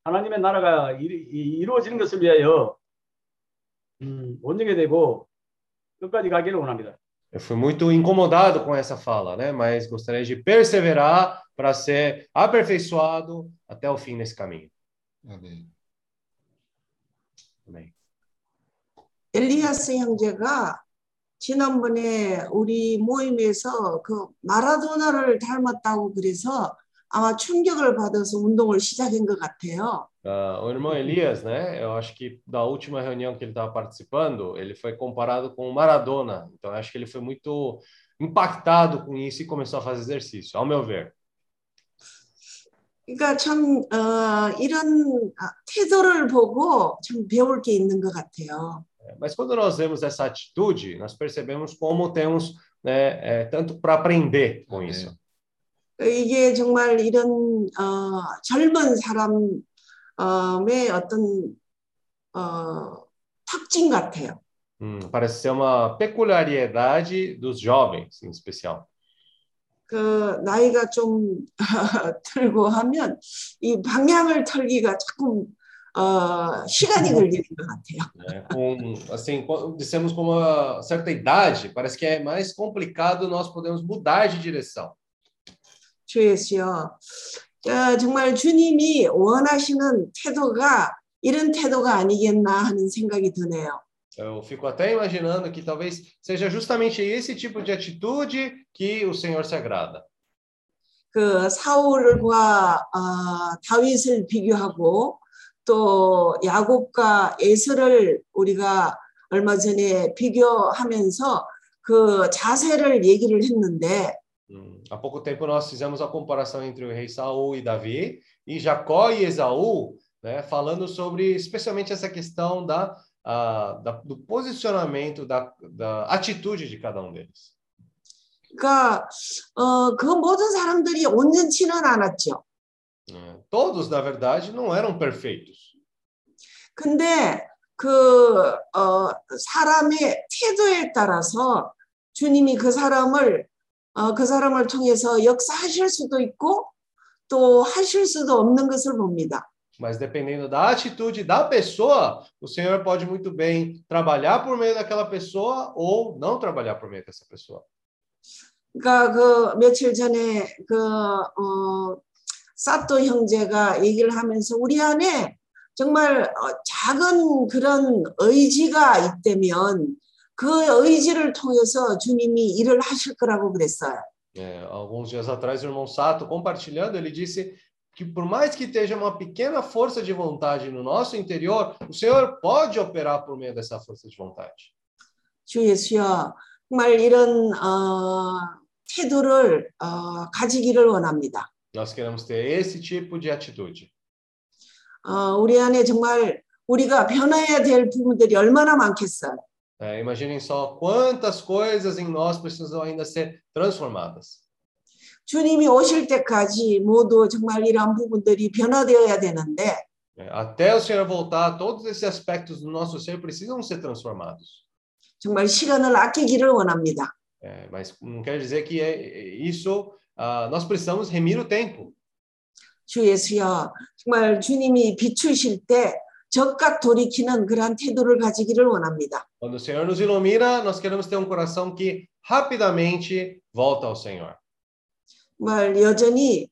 하나님의 나라가 이, 이, 이루어지는 것을 위하여 음, 온전히 되고 끝까지 가기를 원합니다. Eu fui muito incomodado com essa fala, né? Mas gostaria de perseverar para ser aperfeiçoado até o fim nesse caminho. 아멘. Amém. 엘리아스 형제가 지난번에 우리 모임에서 그 마라도나를 닮았다고 그래서 아마 충격을 받아서 운동을 시작한 것 같아요. Ah, o irmão Elias, né? Eu acho que da última reunião que ele estava participando, ele foi comparado com o Maradona. Então, acho que ele foi muito impactado com isso e começou a fazer exercício, ao meu ver. 그러니까 참 어, 이런 아, 태도를 보고 참 배울 게 있는 것 같아요. Mas quando nós vemos essa atitude, nós percebemos como temos né, é, tanto para aprender com Amém. isso. 이게 정말 이런 어, 젊은 사람의 어떤 어, 특징 같아요. Hum, parece ser uma peculiaridade dos jovens, em especial. 그 나이가 좀 들고 하면 이 방향을 털기가 조금 어, 시간이 걸리는 것 같아요. né? Com, assim, quando dissemos com uma certa idade, parece que é mais complicado nós podemos mudar de direção. 주 예수여, 어, 정말 주님이 원하시는 태도가 이런 태도가 아니겠나 하는 생각이 드네요. Eu fico até imaginando que talvez seja justamente esse tipo de atitude que o Senhor se agrada. 그 사울과 어, 다윗을 비교하고 또 야곱과 에서를 우리가 얼마 전에 비교하면서 그 자세를 얘기를 했는데 Hum, Há pouco tempo nós fizemos a comparação entre o rei Saul e Davi e Jacó e Esaú, né, falando sobre especialmente essa questão da, ah, da- do posicionamento, da, da atitude de cada um deles. 그러니까 어, 그 모든 사람들이 온전치는 않았죠. né. Todos, na verdade, não eram perfeitos. 근데 그 어, 사람의 태도에 따라서 주님이 그 사람을 어, 그 사람을 통해서 역사하실 수도 있고 또 하실 수도 없는 것을 봅니다. Mas dependendo da atitude da pessoa, o Senhor pode muito bem trabalhar por meio daquela pessoa ou não trabalhar por meio dessa pessoa. 그러니까 그 며칠 전에 그 어, 사또 형제가 얘기를 하면서 우리 안에 정말 어, 작은 그런 의지가 있다면 그 의지를 통해서 주님이 일을 하실 거라고 그랬어요. É, alguns dias atrás, o irmão Sato, compartilhando, ele disse que por mais que esteja uma pequena força de vontade no nosso interior, o Senhor pode operar por meio dessa força de vontade. 주 예수여, 정말 이런 어, 태도를 어, 가지기를 원합니다. Nós queremos ter esse tipo de atitude. 어, 우리 안에 정말 우리가 변화해야 될 부분들이 얼마나 많겠어요. É, imaginem só quantas coisas em nós precisam ainda ser transformadas. 주님이 오실 때까지 모두 정말 이러한 부분들이 변화되어야 되는데 É, até o Senhor voltar, todos esses aspectos do nosso ser precisam ser transformados. 정말 시간을 아끼기를 원합니다. É, mas não quer dizer que é, é isso, ah, nós precisamos remir o tempo. 주 예수여, 정말 주님이 비추실 때 적각 돌이키는 그러한 태도를 가지기를 원합니다. Quando o Senhor nos ilumina, nós queremos ter um coração que rapidamente volta ao Senhor. 정말 여전히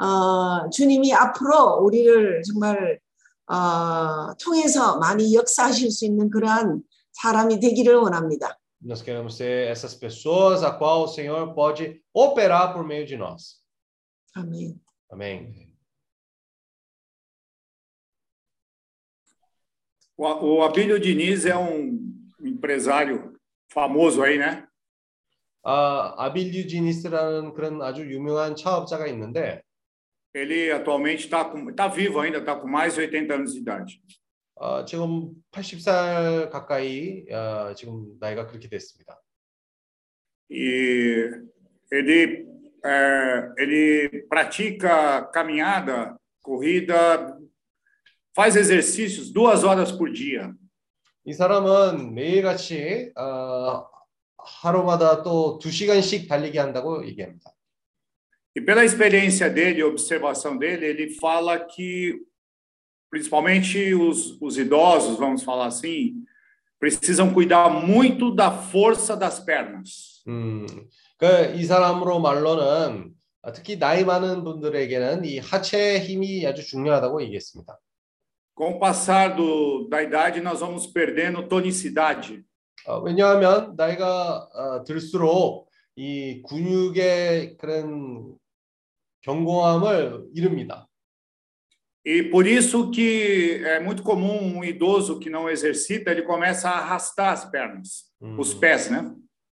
어, 주님이 앞으로 우리를 정말 어, 통해서 많이 역사하실 수 있는 그러한 사람이 되기를 원합니다. Nós queremos ser essas pessoas a qual o Senhor pode operar por meio de nós. 아멘. Amém. O, o Abílio Diniz é um empresário famoso aí, né? 아, 아빌류 지니스라는 그런 아주 유명한 차업자가 있는데 Ele atualmente está tá vivo ainda, está com mais de 80 anos de idade. 어, 지금 80살 가까이 어, 지금 나이가 그렇게 됐습니다. E ele, é, ele pratica caminhada, corrida, faz exercícios duas horas por dia. 이 사람은 매일같이 어, 하루마다 또 두 시간씩 달리기 한다고 얘기합니다. E pela experiência dele, observação dele, ele fala que, principalmente os, os idosos, vamos falar assim, precisam cuidar muito da força das pernas. 음, 그이 사람으로 말로는 특히 나이 많은 분들에게는 이 하체 힘이 아주 중요하다고 얘기했습니다. Com o passar do, da idade, nós vamos perdendo tonicidade. 어, 왜냐하면 나이가 어, 들수록 이 근육의 그런 견고함을 잃습니다. E por isso que é muito comum um idoso que não exercita, ele começa a arrastar as pernas, 음, os pés, né?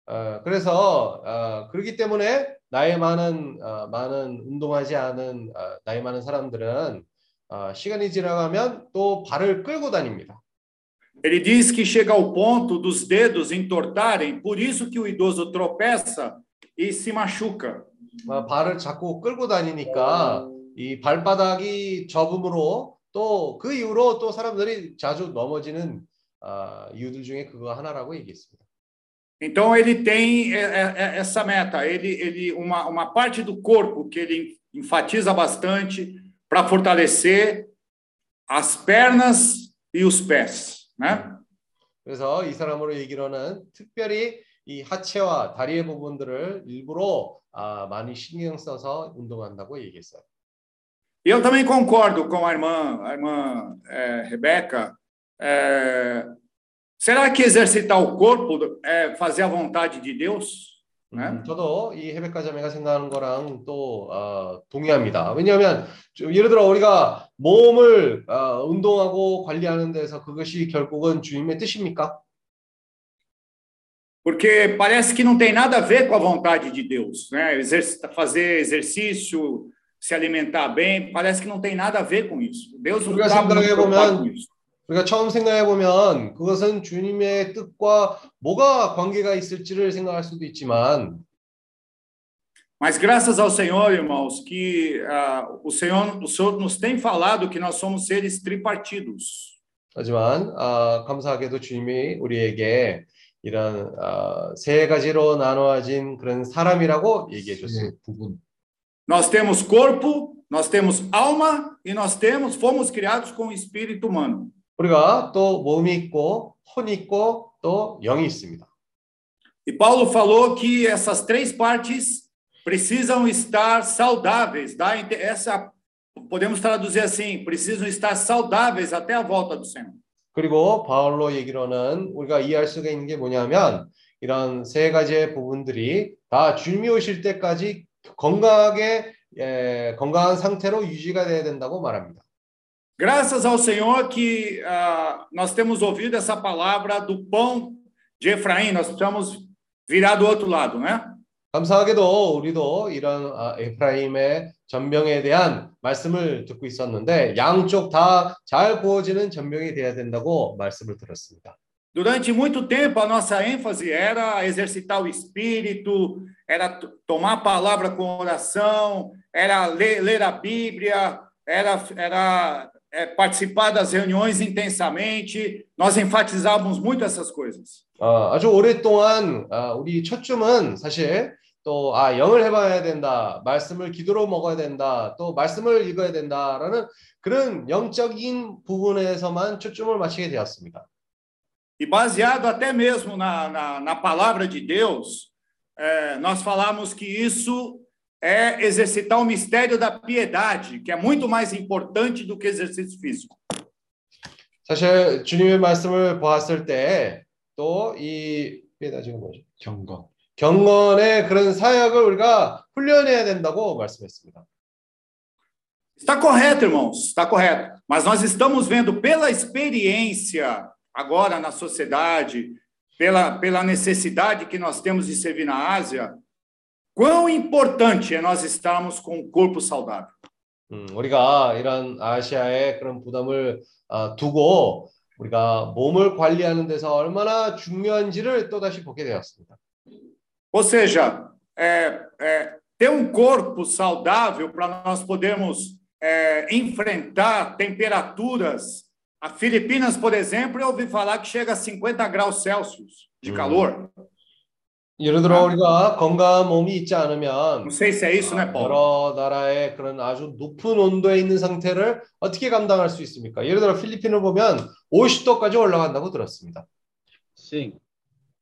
어, 그래서 어, 그렇기 때문에 나이 많은 어, 많은 운동하지 않은 어, 나이 많은 사람들은 어, 시간이 지나가면 또 발을 끌고 다닙니다. Ele diz que chega ao ponto dos dedos entortarem, por isso que o idoso tropeça e se machuca. 어, 발을 자꾸 끌고 다니니까 이 발바닥이 접음으로 또 그 이후로 또 사람들이 자주 넘어지는 어, 이유들 중에 그거 하나라고 얘기했습니다. Então ele tem essa meta, ele, ele uma, uma parte do corpo que ele enfatiza bastante para fortalecer as pernas e os pés, né? 그래서 이 사람으로 얘기로는 특별히 이 하체와 다리의 부분들을 일부러 아, 많이 신경 써서 운동한다고 얘기했어요. E eu também concordo com a irmã, a irmã é, Rebeca. É, será que exercitar o corpo é fazer a vontade de Deus? 네? 음, 저도 이 헤베카 자매가 생각하는 거랑 또 어, 동의합니다. 왜냐하면 저- 예를 들어 우리가 몸을 어, 운동하고 관리하는 데서 그것이 결국은 주님의 뜻입니까? Porque parece que não tem nada a ver com a vontade de Deus, né? Exercita, fazer exercício, se alimentar bem, parece que não tem nada a ver com isso. Deus não 우리가 está muito 생각해 preocupado 보면 com isso. 우리가 처음 생각해 보면 그것은 주님의 뜻과 뭐가 관계가 있을지를 생각할 수도 있지만 Mas graças ao Senhor, irmãos, que ah, o Senhor, o Senhor nos tem falado que nós somos seres tripartidos. 하지만 아, 감사하게도 주님이 우리에게 이런 아, 세 가지로 나누어진 그런 사람이라고 얘기해 줬습니다. 부분. Nós temos corpo, nós temos alma e nós temos, fomos criados com o espírito humano. 우리가 또 몸이 있고 혼이 있고 또 영이 있습니다. E Paulo falou que essas três partes precisam estar saudáveis, dá inte- essa podemos traduzir assim, precisam estar saudáveis até a volta do Senhor. 그리고 바울로 얘기로는 우리가 이해할 수가 있는 게 뭐냐면 이런 세 가지의 부분들이 다 주님이 오실 때까지 건강하게 예, 건강한 상태로 유지가 돼야 된다고 말합니다. Graças ao Senhor que ah, nós temos ouvido essa palavra do pão de Efraim, nós precisamos virar do outro lado, né? 감사하게도 우리도 이런 아, 에프라임의 전병에 대한 말씀을 듣고 있었는데 양쪽 다 잘 구워지는 전병이 돼야 된다고 말씀을 들었습니다. Durante muito tempo, a nossa ênfase era exercitar o espírito, era t- tomar a palavra com oração, era ler, ler a Bíblia, era, era é, participar das reuniões intensamente. Nós enfatizávamos muito essas coisas. 어, 아주 오랫동안 아, 우리 첫줌은 사실 또 아, 영을 해봐야 된다, 말씀을 기도로 먹어야 된다, 또 말씀을 읽어야 된다라는 그런 영적인 부분에서만 초점을 맞추게 되었습니다. E baseado até mesmo na, na, na palavra de Deus, é, nós falamos que isso é exercitar o mistério da piedade, que é muito mais importante do que exercício físico. 사실 주님의 말씀을 보았을 때 또 이 그게 다 지금 뭐죠? 경건. 경건의 그런 사역을 우리가 훈련해야 된다고 말씀했습니다. Está correto, irmãos, está correto. Mas nós estamos vendo pela experiência agora na sociedade, pela, pela necessidade que nós temos de servir na Ásia, quão importante é nós estarmos com um corpo saudável. 음, 우리가 이런 아시아의 그런 부담을 아, 두고 우리가 몸을 관리하는 데서 얼마나 중요한지를 또다시 보게 되었습니다. Ou seja, é, é, ter um corpo saudável para nós podermos é, enfrentar temperaturas. A Filipinas, por exemplo, eu ouvi falar que chega a 50 graus Celsius de Hum. calor. 예를 들어 우리가 건강한 몸이 있지 않으면 Não sei se é isso, né, 아, Paulo? 여러 나라의 그런 아주 높은 온도에 있는 상태를 어떻게 감당할 수 있습니까? 예를 들어 필리핀을 보면 50도까지 올라간다고 들었습니다. Sim.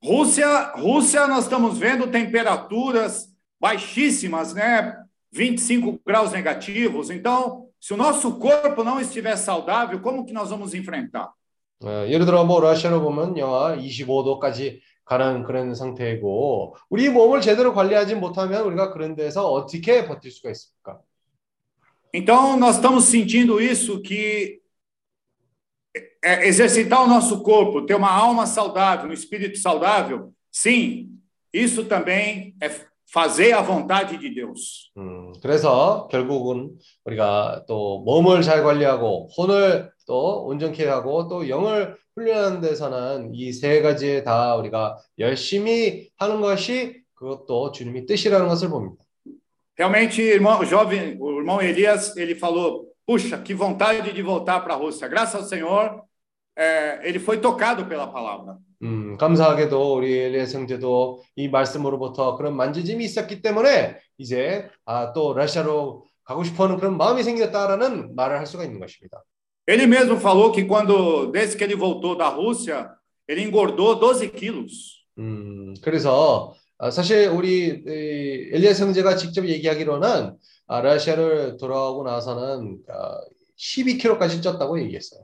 Rússia, Rússia, nós estamos vendo temperaturas baixíssimas, né? 25 graus negativos. Então, se o nosso corpo não estiver saudável, como que nós vamos enfrentar? 어, 예를 들어 뭐 러시아로 보면 영하 25도까지 가는 그런 상태이고 우리 몸을 제대로 관리하지 못하면 우리가 그런 데서 어떻게 버틸 수가 있습니까? Então, nós estamos sentindo isso que é, exercitar o nosso corpo, ter uma alma saudável, um espírito saudável, sim, isso também é fazer a vontade de Deus. 음, 그래서 결국은 우리가 또 몸을 잘 관리하고 혼을 또 온전케 하고 또 영을 훈련하는 데서는 이 세 가지에 다 우리가 열심히 하는 것이 그것도 주님이 뜻이라는 것을 봅니다. Realmente, irmão, o jovem, o irmão Elias, ele falou: puxa, que vontade de voltar para a Rússia. Graças ao Senhor, é, ele foi tocado pela palavra. 음, 감사하게도 우리 엘리야스 형제도 이 말씀으로부터 그런 만지짐이 있었기 때문에 이제 아, 또 러시아로 가고 싶어하는 그런 마음이 생겼다라는 말을 할 수가 있는 것입니다. Ele mesmo falou que quando, desde que ele voltou da Rússia, ele engordou 12 quilos. 음, 그래서 아, 사실 우리 이, 엘리야스 형제가 직접 얘기하기로는 아, 러시아를 돌아오고 나서는 아, 12kg까지 쪘다고 얘기했어요.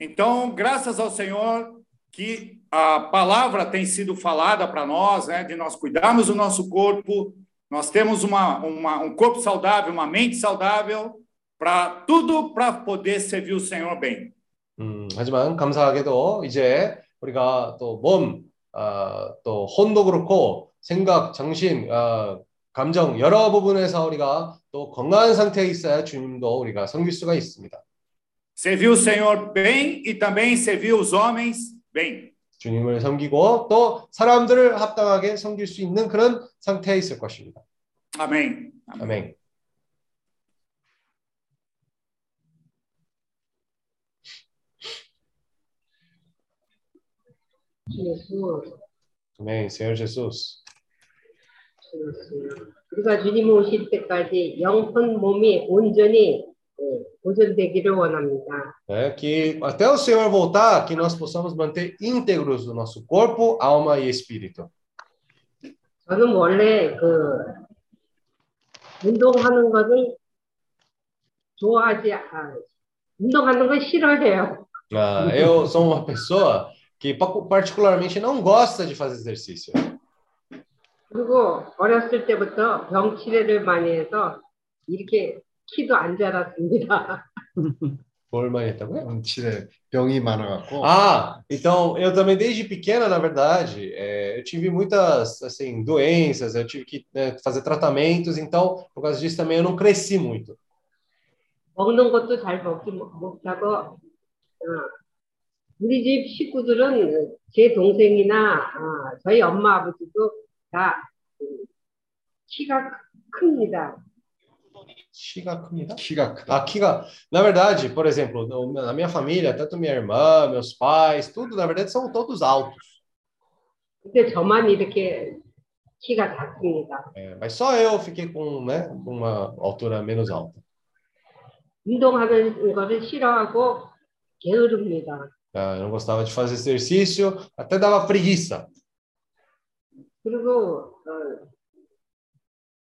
Então, graças ao Senhor que a palavra tem sido falada para nós, né, de nós cuidarmos do nosso corpo, nós temos uma, uma, um corpo saudável, uma mente saudável, para tudo para poder servir o Senhor bem. 음, 하지만 감사하게도 이제 우리가 또 몸, 아, 또 혼도 그렇고 생각, 정신, 아, 감정 여러 부분에서 우리가 또 건강한 상태에 있어야 주님도 우리가 섬길 수가 있습니다. Servir o Senhor bem e também servir os homens bem. 주님을 섬기고 또 사람들을 합당하게 섬길 수 있는 그런 상태에 있을 것입니다. 아멘. 아멘. Senhor Jesus. 예수. 우리가 주님 오실 때까지 영혼 몸이 온전히 예, 보존되기를 원합니다. É que até o Senhor voltar, que nós possamos manter íntegros o nosso corpo, alma e espírito. 저는 원래 그 운동하는 것을 좋아하지 아, 운동하는 걸 싫어해요. Ah, eu sou uma pessoa que pa- particularmente não gosta de fazer exercício. 그리고 어렸을 때부터 병 치레를 많이 해서 이렇게 키도 안 자랐습니다. 뭘 많이 했다고요? 원칠에 병이 많아갖고 Ah, então eu também desde pequena, na verdade, é, eu tive muitas assim doenças, eu tive que né, fazer tratamentos, então por causa disso também eu não cresci muito. 먹는 것도 잘 먹지 못- 못하고 어, 우리 집 식구들은 제 동생이나 어, 저희 엄마 아버지도 다 음, 키가 큽니다. 키가 큽니다. 키가 크다. A 키가, na verdade, por exemplo, no- na minha família, tanto minha irmã, meus pais, tudo, na verdade, são todos altos. 근데 저만 이렇게 키가 작습니다. É, mas só eu fiquei com, né, com uma altura menos alta. 운동하는 거를 싫어하고 게으릅니다. Ah, eu não gostava de fazer exercício, até dava preguiça. 그리고 어,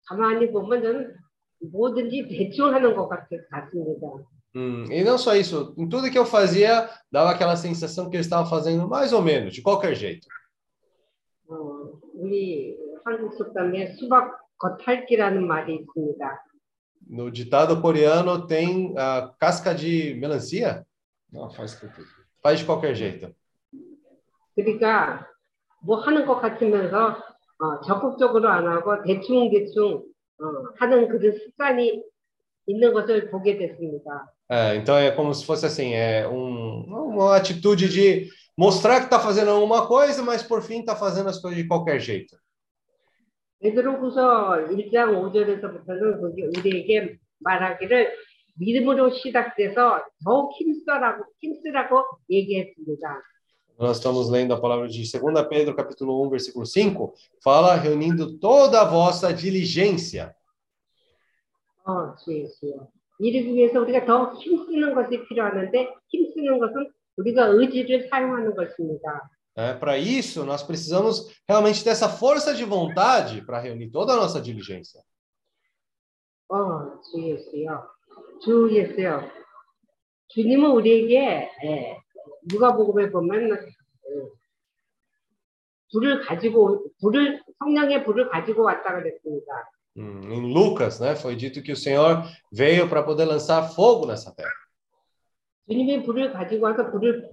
가만히 보면 저는 뭐든지 대충 하는 것 같, 같습니다. Hum, e não só isso, em tudo que eu fazia, dava aquela sensação que eu estava fazendo mais ou menos, de qualquer jeito. 어, 우리 한국 속담에 수박 겉핥기라는 말이 있습니다. No ditado coreano tem a casca de melancia, Não, faz com tudo. faz de qualquer jeito. 그러니까 뭐 하는 것 같으면서 어, 적극적으로 안 하고 대충 대충 어, 하는 그런 습관이 있는 것을 보게 됐습니다. É, então é como se fosse assim, é um, uma atitude de mostrar que está fazendo alguma coisa, mas por fim está fazendo as coisas de qualquer jeito. 베드로후서 1장 5절에서부터는 우리에게 말하기를 믿음으로 시작돼서 더욱 힘쓰라고 힘쓰라고 얘기했습니다. Nós estamos lendo a palavra de 2 Pedro, capítulo 1, versículo 5, fala reunindo toda a vossa diligência. 어, 주 예수요. 이를 위해서 우리가 더 힘쓰는 것이 필요하는데 힘쓰는 것은 우리가 의지를 사용하는 것입니다. É, para isso, nós precisamos realmente dessa força de vontade para reunir toda a nossa diligência. 어, 주 예수요. 주 예수요. 주님은 우리에게 예, 누가복음에 보면 예, 불을 가지고 불을 성령의 불을 가지고 왔다 그랬습니다. Hum, em Lucas, né, foi dito que o Senhor veio para poder lançar fogo nessa terra. 주님이 불을 가지고 와서 불을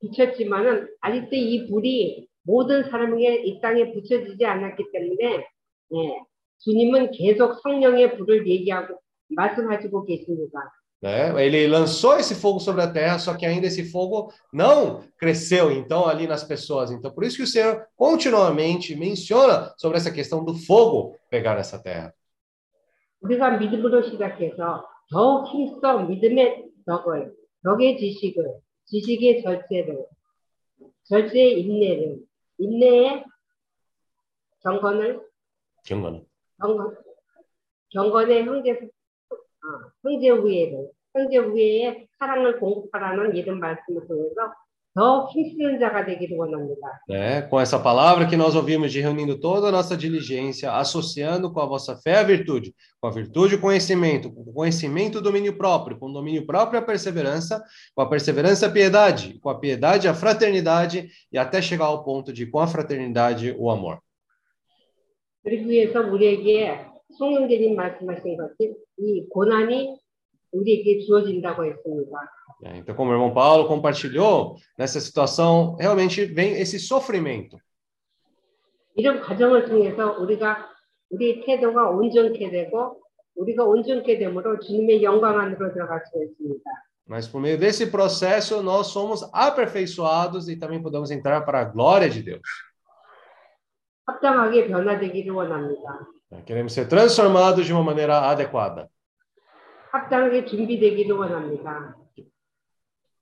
붙였지만은 아직도 이 불이 모든 사람에게 이 땅에 붙여지지 않았기 때문에 예, 주님은 계속 성령의 불을 얘기하고 말씀하시고 계십니다. Né? Ele lançou esse fogo sobre a terra, só que ainda esse fogo não cresceu, então, ali nas pessoas. Então, por isso que o Senhor continuamente menciona sobre essa questão do fogo pegar nessa terra. 우리가 믿음으로 시작해서 더욱 힘써 믿음의 덕을, 덕의 지식을, 지식의 절제를, 절제의 인내를, 인내의 경건을, 경건은. 경건, 경건의 형제, 어, 형제 우애를, 형제 우애의 사랑을 공급하라는 이런 말씀을 통해서 더 힘쓰는 자가 되기를 원합니다. Né? Com essa palavra que nós ouvimos de reunindo toda a nossa diligência, associando com a vossa fé a virtude, com a virtude o conhecimento, com o conhecimento o domínio próprio, com o domínio próprio a perseverança, com a perseverança a piedade, com a piedade a fraternidade e até chegar ao ponto de com a fraternidade o amor. 그러기 위해서 우리에게 송영재님 말씀하신 것이 이 고난이 우리에게 주어진다고 했습니다. É, Então, como o irmão Paulo compartilhou, nessa situação realmente vem esse sofrimento. 이런 과정을 통해서 우리가 우리 태도가 온전케 되고 우리가 온전케 됨으로 주님의 영광 안으로 들어갈 수 있습니다. Mas por meio desse processo, nós somos aperfeiçoados e também podemos entrar para a glória de Deus. 합당하게 변화되기를 원합니다. né? Queremos ser transformados de uma maneira adequada. 합당하게 준비되기를 원합니다.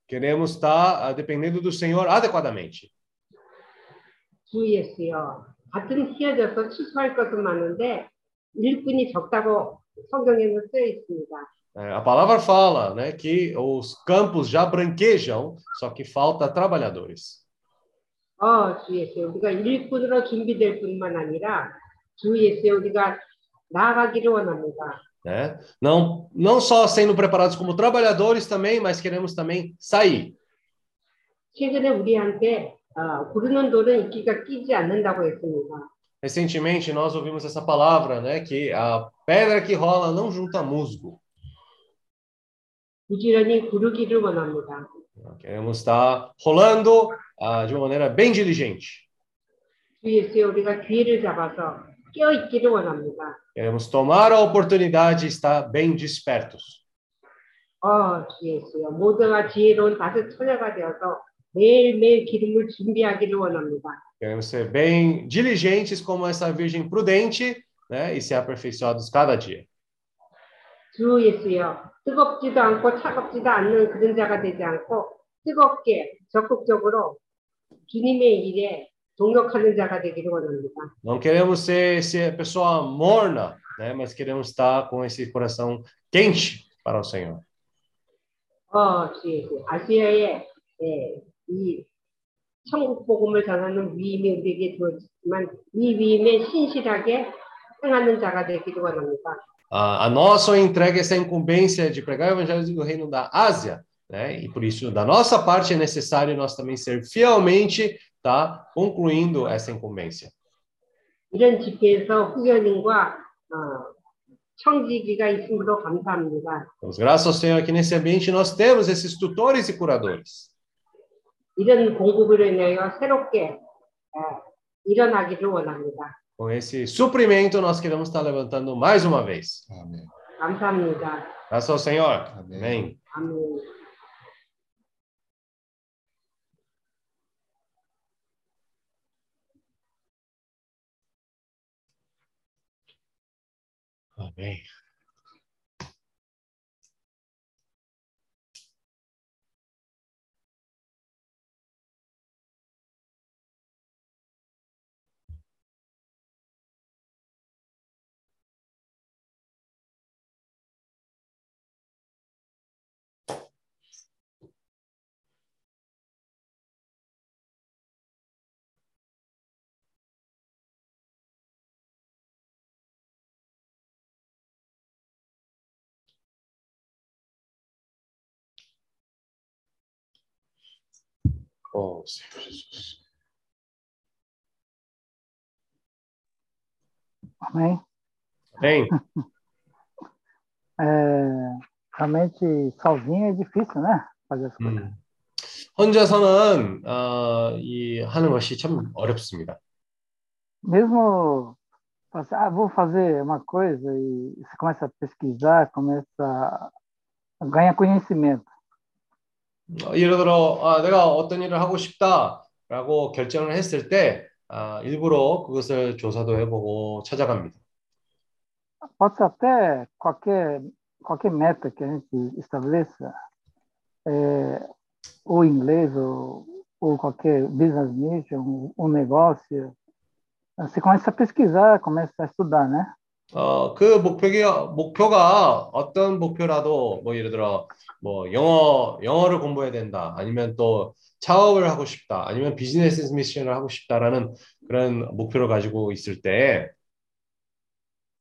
Queremos estar ah, dependendo do Senhor adequadamente. 주 예수여 같은 휘어져서 취소할 것은 많은데 일꾼이 적다고 성경에는 쓰여 있습니다. É, a palavra fala né, que os campos já branquejam, só que falta trabalhadores. 어, 주 예수 우리가 일꾼으로 준비될 뿐만 아니라 주 예수 우리가 나아가기를 원합니다. Né? Não, não só sendo preparados como trabalhadores também, mas queremos também sair. 최근에 우리한테 어, 구르는 돌은 이끼가 끼지 않는다고 했습니다. Recentemente, nós ouvimos essa palavra, né, que a pedra que rola não junta musgo. 부지런히 구르기를 원합니다. Queremos estar rolando ah, de uma maneira bem diligente. 주 예수에 우리가 기회를 잡아서 깨어 있기를 원합니다. Queremos tomar a oportunidade de estar bem despertos. 어, 주 예수여 모두가 지혜로운 다섯 처녀가 되어서 매일매일 기름을 준비하기를 원합니다. Queremos ser bem diligentes como essa virgem prudente, né, e ser aperfeiçoados cada dia. 주 예수여 뜨겁지도 않고 차갑지도 않는 그런 자가 되지 않고 뜨겁게 적극적으로 주님의 일에 동력하는 자가 되기를 원합니다. Não queremos ser, ser pessoa morna, né, mas queremos estar com esse coração quente para o Senhor. 어, 주 예수 아시아에 예, 이 천국 복음을 전하는 위임이 우리에게 주어지지만 이 위임에 신실하게 행하는 자가 되기를 원합니다. A, a nós foi entregue essa incumbência de pregar o evangelho do reino da Ásia, né? E por isso, da nossa parte, é necessário nós também ser fielmente está concluindo essa incumbência. 이런 집회에서 후견인과 어, 청지기가 있음으로 감사합니다. Damos graças ao Senhor que nesse ambiente nós temos esses tutores e curadores. 이런 공급으로 인하여 새롭게 어, 일어나기를 원합니다. Com esse suprimento, nós queremos estar levantando mais uma vez. 아멘. 감사합니다. Graças ao Senhor. Amém. Amém. Oh, man. Oh, Senhor Jesus. Amém. Amém. É, realmente, sozinho é difícil, né? Fazer as coisas. 음. 혼자서는 어, 이 하는 것이 참 어렵습니다. Mesmo assim, ah, vou fazer uma coisa e você começa a pesquisar, começa a ganhar conhecimento. 어, 예를 들어 아, 내가 어떤 일을 하고 싶다라고 결정을 했을 때 아, 일부러 그것을 조사도 해보고 찾아갑니다. Até qualquer, qualquer meta que a gente estabeleça, é, ou inglês, ou, ou qualquer business niche, um, um negócio. Você começa a pesquisar, começa a estudar, né? 어, 그 목표가 목표가 어떤 목표라도 뭐 예를 들어 뭐 영어 영어를 공부해야 된다 아니면 또 창업을 하고 싶다 아니면 비즈니스 미션을 하고 싶다라는 그런 목표를 가지고 있을 때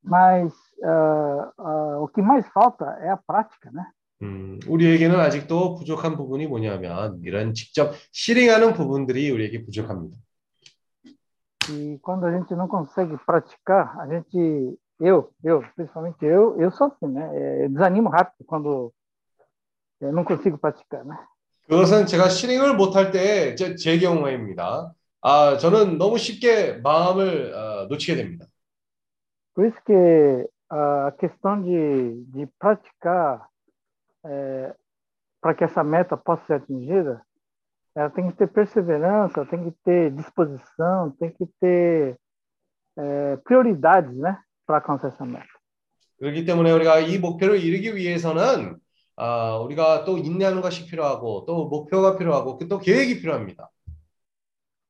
Mas ah, ah, o que mais falta é a prática, né? 음, 우리에게는 아직도 부족한 부분이 뭐냐면 이런 직접 실행하는 부분들이 우리에게 부족합니다. E quando a gente não consegue praticar, a gente, eu, eu, principalmente eu, eu sou assim, né? É, Eu desanimo rápido quando eu não consigo praticar, né? 그것은 제가 실행을 못할 때 제 경우입니다. 아, 저는 너무 쉽게 마음을 어, 놓치게 됩니다. Por isso que a questão de, de praticar para que essa meta possa ser atingida, ela tem que ter perseverança, tem que ter disposição, tem que ter é, prioridades, né, Para. 그렇기 때문에 우리가 이 목표를 이루기 위해서는 아, 우리가 또 인내하는 것이 필요하고 또 목표가 필요하고 또 계획이 필요합니다.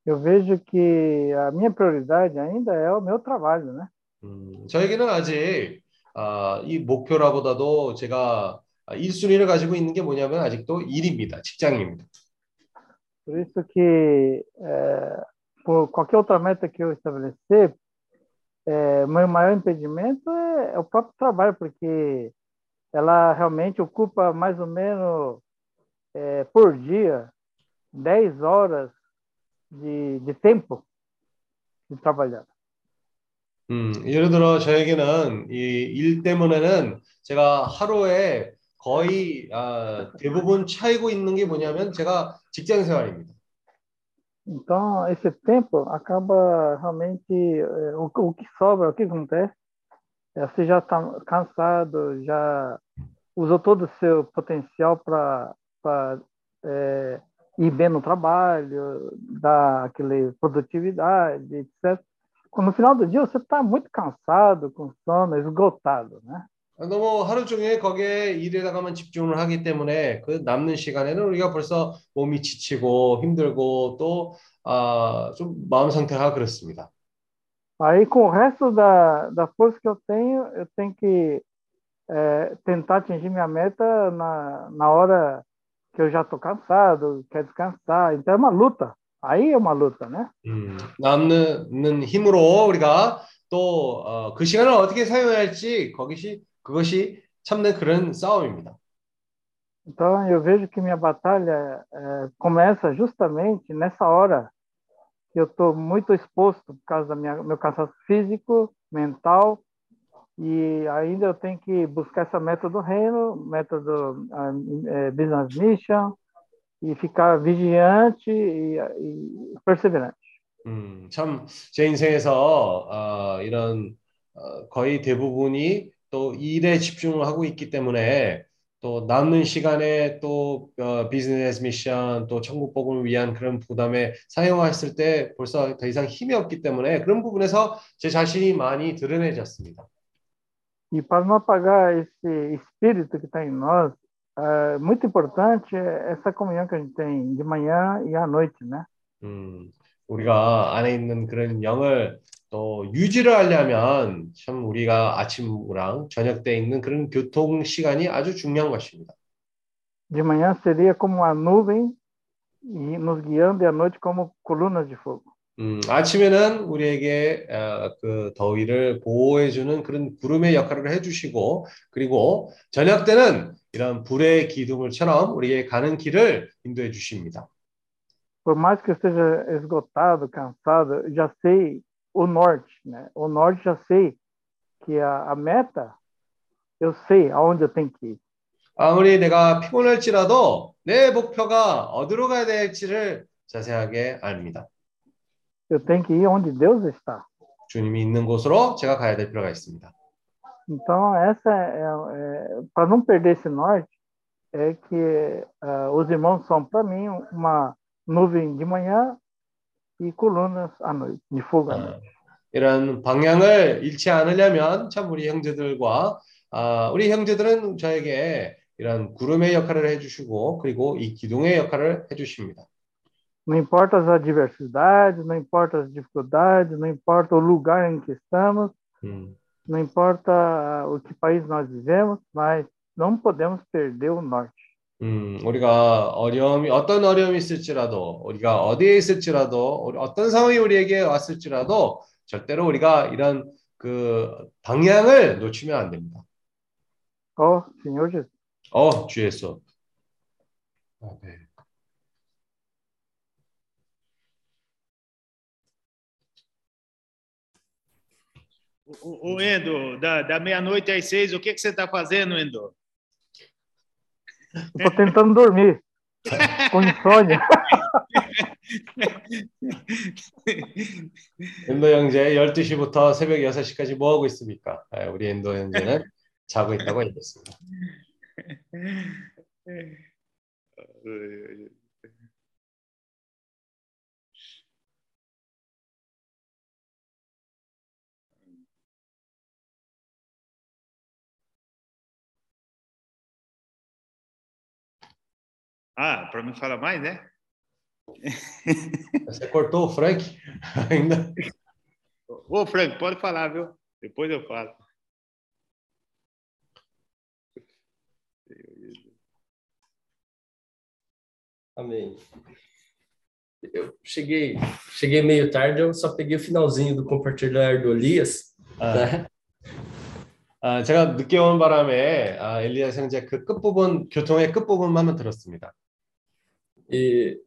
Eu vejo que a minha prioridade ainda é o meu trabalho, né? 음, 저에게는 아직 아, 이 목표라보다도 제가 1순위를 가지고 있는 게 뭐냐면 아직도 일입니다. 직장입니다. Por isso que é, por qualquer outra meta que eu estabelecer, é, meu maior impedimento é, é o próprio trabalho, porque ela realmente ocupa mais ou menos é, por dia 10 horas de, de tempo de trabalhar. 음, 예를 들어 저에게는 이 일 때문에는 제가 하루에 거의 아, 대부분 차이고 있는 게 뭐냐면 제가 직장 생활입니다. Então, esse tempo acaba realmente é, o, o que sobra, o que acontece, é, você já está cansado, já usou todo o seu potencial para é, ir bem no trabalho, dar aquela produtividade, etc. No final do dia você está muito cansado, com sono, esgotado, né? 너무 하루 종일 거기에 일에다가만 집중을 하기 때문에 그 남는 시간에는 우리가 벌써 몸이 지치고 힘들고 또 아, 좀 마음 상태가 그렇습니다. Aí, com o resto da, da força que eu tenho, eu tenho que é, tentar atingir minha meta na, na hora que eu já estou cansado, quer descansar. Então, é uma luta. Aí é uma luta, né? 음, 남는 힘으로 우리가 또그 시간을 어떻게 사용해야 할지 거기시 그것이 참는 그런 싸움입니다. Então eu vejo que minha batalha é, começa justamente nessa hora eu estou muito exposto por causa do meu cansaço físico, mental, e ainda eu tenho que buscar essa meta do reino, método uh, business mission, e ficar vigiante e, e perseverante. 음, 참, 제 인생에서 어, 이런 어, 거의 대부분이 또 일에 집중을 하고 있기 때문에 또 남는 시간에 또 어, 비즈니스 미션 또 천국 복음을 위한 그런 부담에 사용했을 때 벌써 더 이상 힘이 없기 때문에 그런 부분에서 제 자신이 많이 드러내졌습니다. E para não apagar esse espírito que está em nós, é muito importante essa comunhão que a gente tem de manhã e à noite, né? 음, 우리가 안에 있는 그런 영을 또 유지를 하려면 참 우리가 아침이랑 저녁 때 있는 그런 교통 시간이 아주 중요한 것입니다. De manhã seria como uma nuvem e nos guiando e à noite como colunas de fogo. 음, 아침에는 우리에게 어, 그 더위를 보호해 주는 그런 구름의 역할을 해 주시고 그리고 저녁 때는 이런 불의 기둥을처럼 우리에게 가는 길을 인도해 주십니다. Por mais que eu esteja esgotado, cansado, já sei o norte, né? O norte já sei que a, a meta, eu sei aonde eu tenho que ir. 아무리 내가 피곤할지라도 내 목표가 어디로 가야 될지를 자세하게 압니다. Eu tenho que ir onde Deus está. 주님이 있는 곳으로 제가 가야 될 필요가 있습니다. Então, essa é, é para não perder esse norte, é que uh, os irmãos são para mim uma nuvem de manhã e colunas à noite, de fogo à noite. 이런 방향을 잃지 않으려면 참 우리 형제들과 아, 우리 형제들은 저에게 이런 구름의 역할을 해주시고 그리고 이 기둥의 역할을 해주십니다. Não importa as adversidades, não importa as dificuldades, não importa o lugar em que estamos, 음. não importa o que país nós vivemos, mas não podemos perder o norte. 음, 우리가 어려움이 어떤 어려움이 있을지라도 우리가 어디에 있을지라도 어떤 상황이 우리에게 왔을지라도 절대로 우리가 이런 그 방향을 놓치면 안 됩니다. Senhor Jesus. 어, 주 예수. 아, 네. O, o Endo, da, da meia-noite às seis, o que, que você está fazendo, Endo? Estou tentando dormir. com insônia. 엔도 형제 12시부터 새벽 6시까지 뭐 하고 있습니까? 네, 우리 엔도 형제는 자고 있다고 얘기했습니다. Ah, para não falar mais, né? Você cortou o Frank ainda? Ô, Frank, pode falar, viu? Depois eu falo. Amém. Eu cheguei, cheguei meio tarde, eu só peguei o finalzinho do compartilhar do Elias. 아, né? 아, 제가 늦게 온 바람에 아, 엘리야스 형제 그 끝부분 교통의 끝부분만 들었습니다. E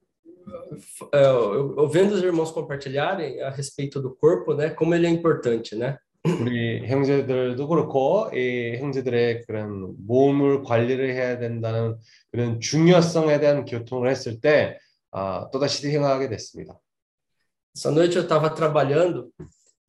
é, eu, eu vendo os irmãos compartilharem a respeito do corpo, né, como ele é importante, né? 우리 형제들도 그렇고 이 형제들의 그런 몸을 관리를 해야 된다는 그런 중요성에 대한 교통을 했을 때 아, 또다시 생각하게 됐습니다. Essa noite eu estava trabalhando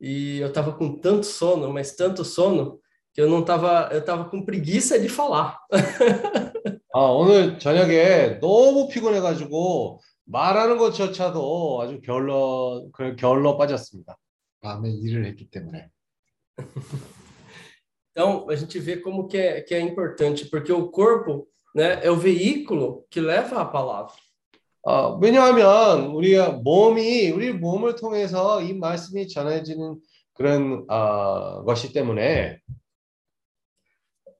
e eu estava com tanto sono, mas tanto sono que eu não estava, eu estava com preguiça de falar. 아, 오늘 저녁에 너무 피곤해가지고 말하는 것조차도 아주 게을러 그 게을러 빠졌습니다. 밤에 일을 했기 때문에. Então a gente vê como que é, que é importante, porque o corpo, né, é o veículo que leva a palavra. 어, 왜냐하면 우리가 몸이 우리 몸을 통해서 이 말씀이 전해지는 그런 어, 것이 때문에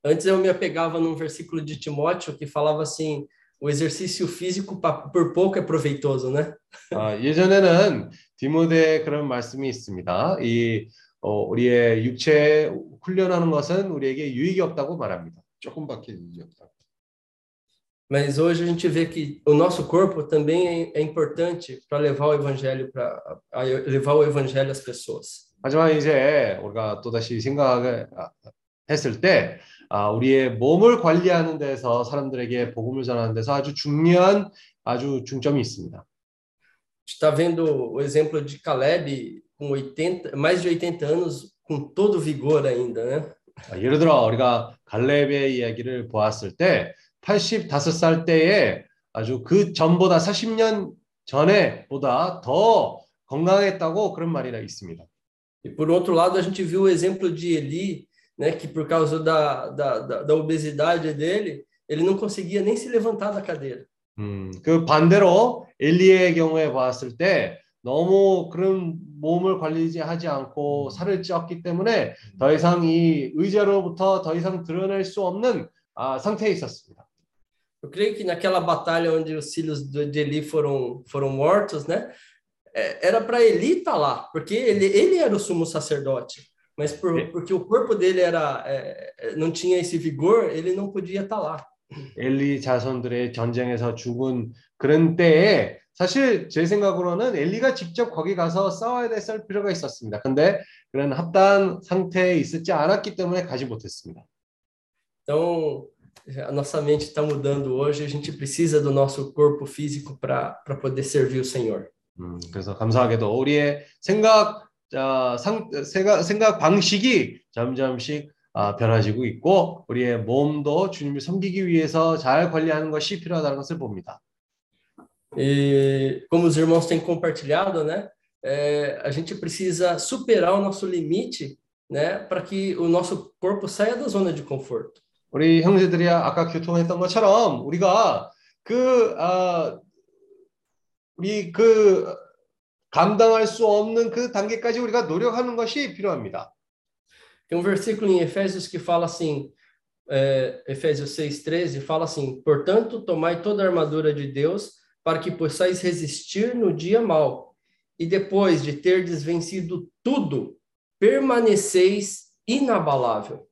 Antes eu me apegava num versículo de Timóteo que falava assim: 아, 어, 아, 아, 우리의 몸을 관리하는 데서 사람들에게 복음을 전하는 데서 아주 중요한 아주 중점이 있습니다. está vendo o exemplo de Caleb com 80, mais de 80 anos, com todo vigor ainda, né? 아, 예를 들어 우리가 갈렙의 이야기를 보았을 때 85살 때에 아주 그 전보다 40년 전에보다 더 건강했다고 그런 말이 있습니다. E por outro lado, a gente viu o exemplo de Eli, né, que por causa da, da, da, da obesidade dele, ele não conseguia nem se levantar da cadeira. 음, 그 반대로 엘리의 경우에 봤을 때 너무 그런 몸을 관리하지 않고 살을 쪘기 때문에 더 이상 이 의자로부터 더 이상 드러낼 수 없는 아, 상태에 있었습니다. Eu creio que naquela batalha onde os filhos de Eli foram foram mortos, né? Era para Eli estar tá lá, porque ele ele era o sumo sacerdote, Mas por, porque o corpo dele era é, não tinha esse vigor, ele não podia estar lá. 엘리 자손들의 전쟁에서 죽은 그런 때에 사실 제 생각으로는 엘리가 직접 거기 가서 싸워야 됐을 필요가 있었습니다. 근데 그런 합당 상태에 있었지 않았기 때문에 가지 못했습니다. Então, a nossa mente está mudando hoje, a gente precisa do nosso corpo físico para poder servir o Senhor. 음, 그래서 감사하게도 우리의 생각 자, 상, 생각, 생각 방식이 점점씩 아, 변화지고 있고 우리의 몸도 주님을 섬기기 위해서 잘 관리하는 것이 필요하다는 것을 봅니다. E como os irmãos têm compartilhado, né, é, a gente precisa superar o nosso limite, né, para que o nosso corpo saia da zona de conforto. 우리 형제들이 아까 교통했던 것처럼 우리가 그 아, 우리 그 감당할 수 없는 그 단계까지 우리가 노력하는 것이 필요합니다. Tem um versículo em Efésios que fala assim, é, Efésios 6,13, fala assim: Portanto, tomai toda a armadura de Deus para que possais resistir no dia mau, e depois de ter desvencido tudo, permaneceis inabalável.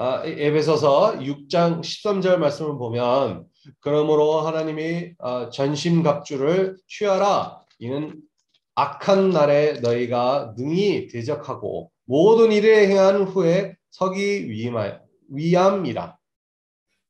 아, 에베소서 6장 13절 말씀을 보면 그러므로 하나님이 어, 전심갑주를 취하라 이는 악한 날에 너희가 능히 대적하고 모든 일을 행한 후에 서기 위함이라.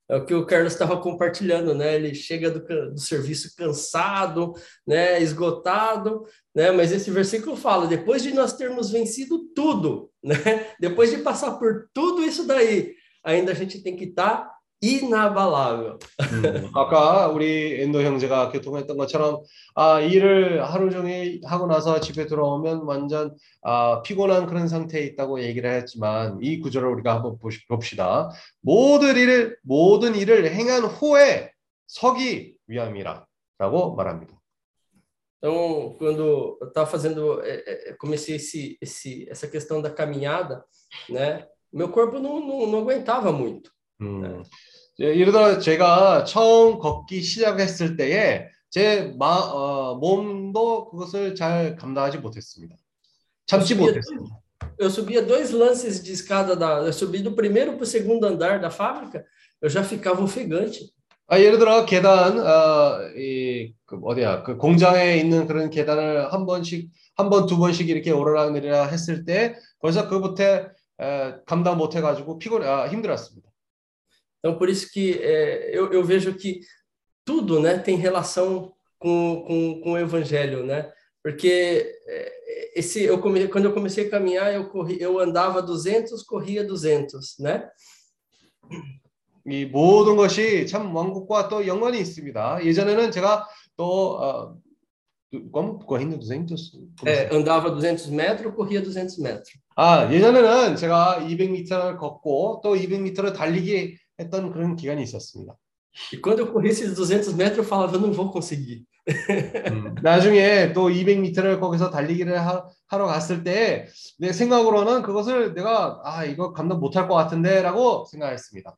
É o que o Carlos estava compartilhando, né? Ele chega do, do serviço cansado, né? Esgotado, né? Mas esse versículo fala: depois de nós termos vencido tudo, né? Depois de passar por tudo isso daí, ainda a gente tem que estar tá inaballável. 음, 아까 우리 엔도 형제가 교통했던 것처럼 아, 일을 하루 종일 하고 나서 집에 들어오면 완전 아, 피곤한 그런 상태에 있다고 얘기를 했지만 이 구절을 우리가 한번 보시, 봅시다. 모든 일을 모든 일을 행한 후에 서기 위함이라라고 말합니다. Então, quando eu estava fazendo, comecei esse, esse, essa questão da caminhada, né? Meu corpo não, não, não aguentava muito. 음. 네. 예를 들어 제가 처음 걷기 시작했을 때에 제 마, 어, 몸도 그것을 잘 감당하지 못했습니다. 참지 못했습니다. Eu subia dois lances de escada da, eu subi do primeiro para o segundo andar da fábrica, eu já ficava ofegante. 아, 예를 들어 계단 어, 이, 그 어디야 그 공장에 있는 그런 계단을 한 번씩 한 번 두 번씩 이렇게 오르락 내리락 했을 때 벌써 그부터 에, 감당 못 해가지고 피곤 아, 힘들었습니다. Então, por isso que é, eu, eu, vejo que tudo né, tem relação com, com, com o evangelho, né? Porque é, esse, eu come, quando eu comecei a caminhar, eu, corri, eu andava 200, corria 200, né? 이 모든 것이 참 왕국과 또 연관이 있습니다. 예전에는 제가 또 어, correndo 200? É, andava 200 metros, corria 200 metros. 아, 예전에는 제가 200m를 걷고 또 200m를 달리기 했던 그런 기간이 있었습니다. E quando eu corri esses 200 metros, eu falava, eu não vou conseguir. 음, 나중에 또 200m를 거기서 달리기를 하, 하러 갔을 때 내 생각으로는 그것을 내가 아 이거 감당 못할 것 같은데라고 생각했습니다.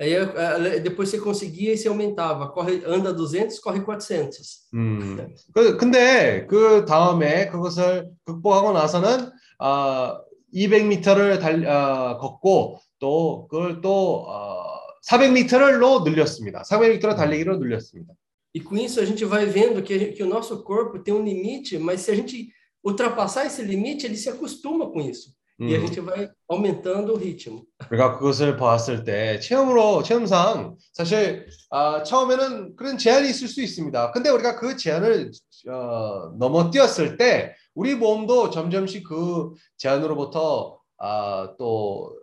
Aí depois você conseguia e você aumentava, corre anda 200, corre 400. 음. 그 근데 그 다음에 그것을 극복하고 나서는 아 200m를 달 아, 걷고 또 그걸 또 어, 400m를 늘렸습니다. 400m로 달리기로 늘렸습니다. E com isso a gente vai vendo que, que o nosso corpo tem um limite, mas se a gente ultrapassar esse limite, ele se acostuma com isso. E a 음, gente vai aumentando o ritmo. 우리가 그것을 봤을 때 체험으로 체험상 사실 아, 처음에는 그런 제한이 있을 수 있습니다. 근데 우리가 그 제한을 어, 넘어뛰었을 때 우리 몸도 점점씩 그 제한으로부터 아, 또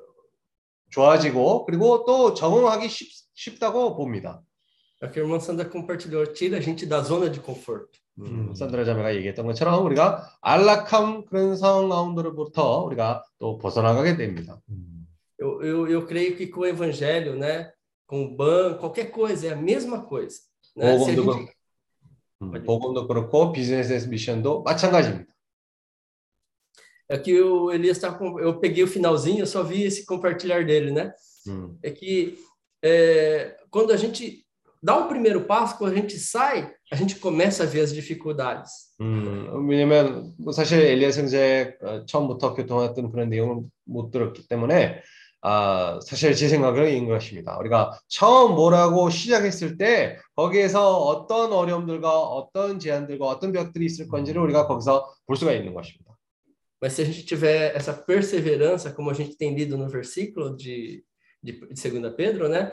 좋아지고 그리고 또 적응하기 쉽, 쉽다고 봅니다. É o que a irmã Sandra compartilhou, tira a gente da zona de conforto. 음, 산드라 자매가 얘기했던 것처럼 우리가 안락함 그런 상황 가운데로부터 우리가 또 벗어나가게 됩니다. Eu, eu, eu creio que com o evangelho, né, com o banco, qualquer coisa, é a mesma coisa. Né? Se a 복음도, gente, 그- 음, 복음도 그렇고 비즈니스 미션도 마찬가지입니다. é que o Elias está com, eu peguei o finalzinho, eu só vi esse compartilhar dele, né? 음, É que é, quando a gente dá o primeiro passo, quando a gente sai, a gente começa a ver as dificuldades. 음, 왜냐면 뭐 사실 엘리야 형제 어, 처음부터 교통했던 그런 내용을 못 들었기 때문에 아, 사실 제 생각은 이런 것입니다. 우리가 처음 뭐라고 시작했을 때 거기에서 어떤 어려움들과 어떤 제한들과 어떤 벽들이 있을 건지를 우리가 거기서 볼 수가 있는 것입니다. Mas se a gente tiver essa perseverança, como a gente tem lido no versículo de, de, de 2 Pedro, né?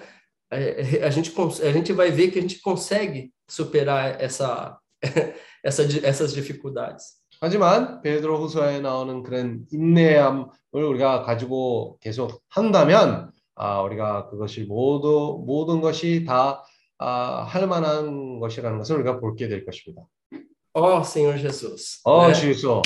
A, a, gente, cons- a gente vai ver que a gente consegue superar essa, essa, di- essas dificuldades. 하지만 베드로 후서에 나오는 그런 인내함을 우리가 가지고 계속 한다면 아, 우리가 그것이 모두 모든 것이 다 아, 할 만한 것이라는 것을 우리가 볼게 될 것입니다. Ó Senhor Jesus, 어, né? 주여.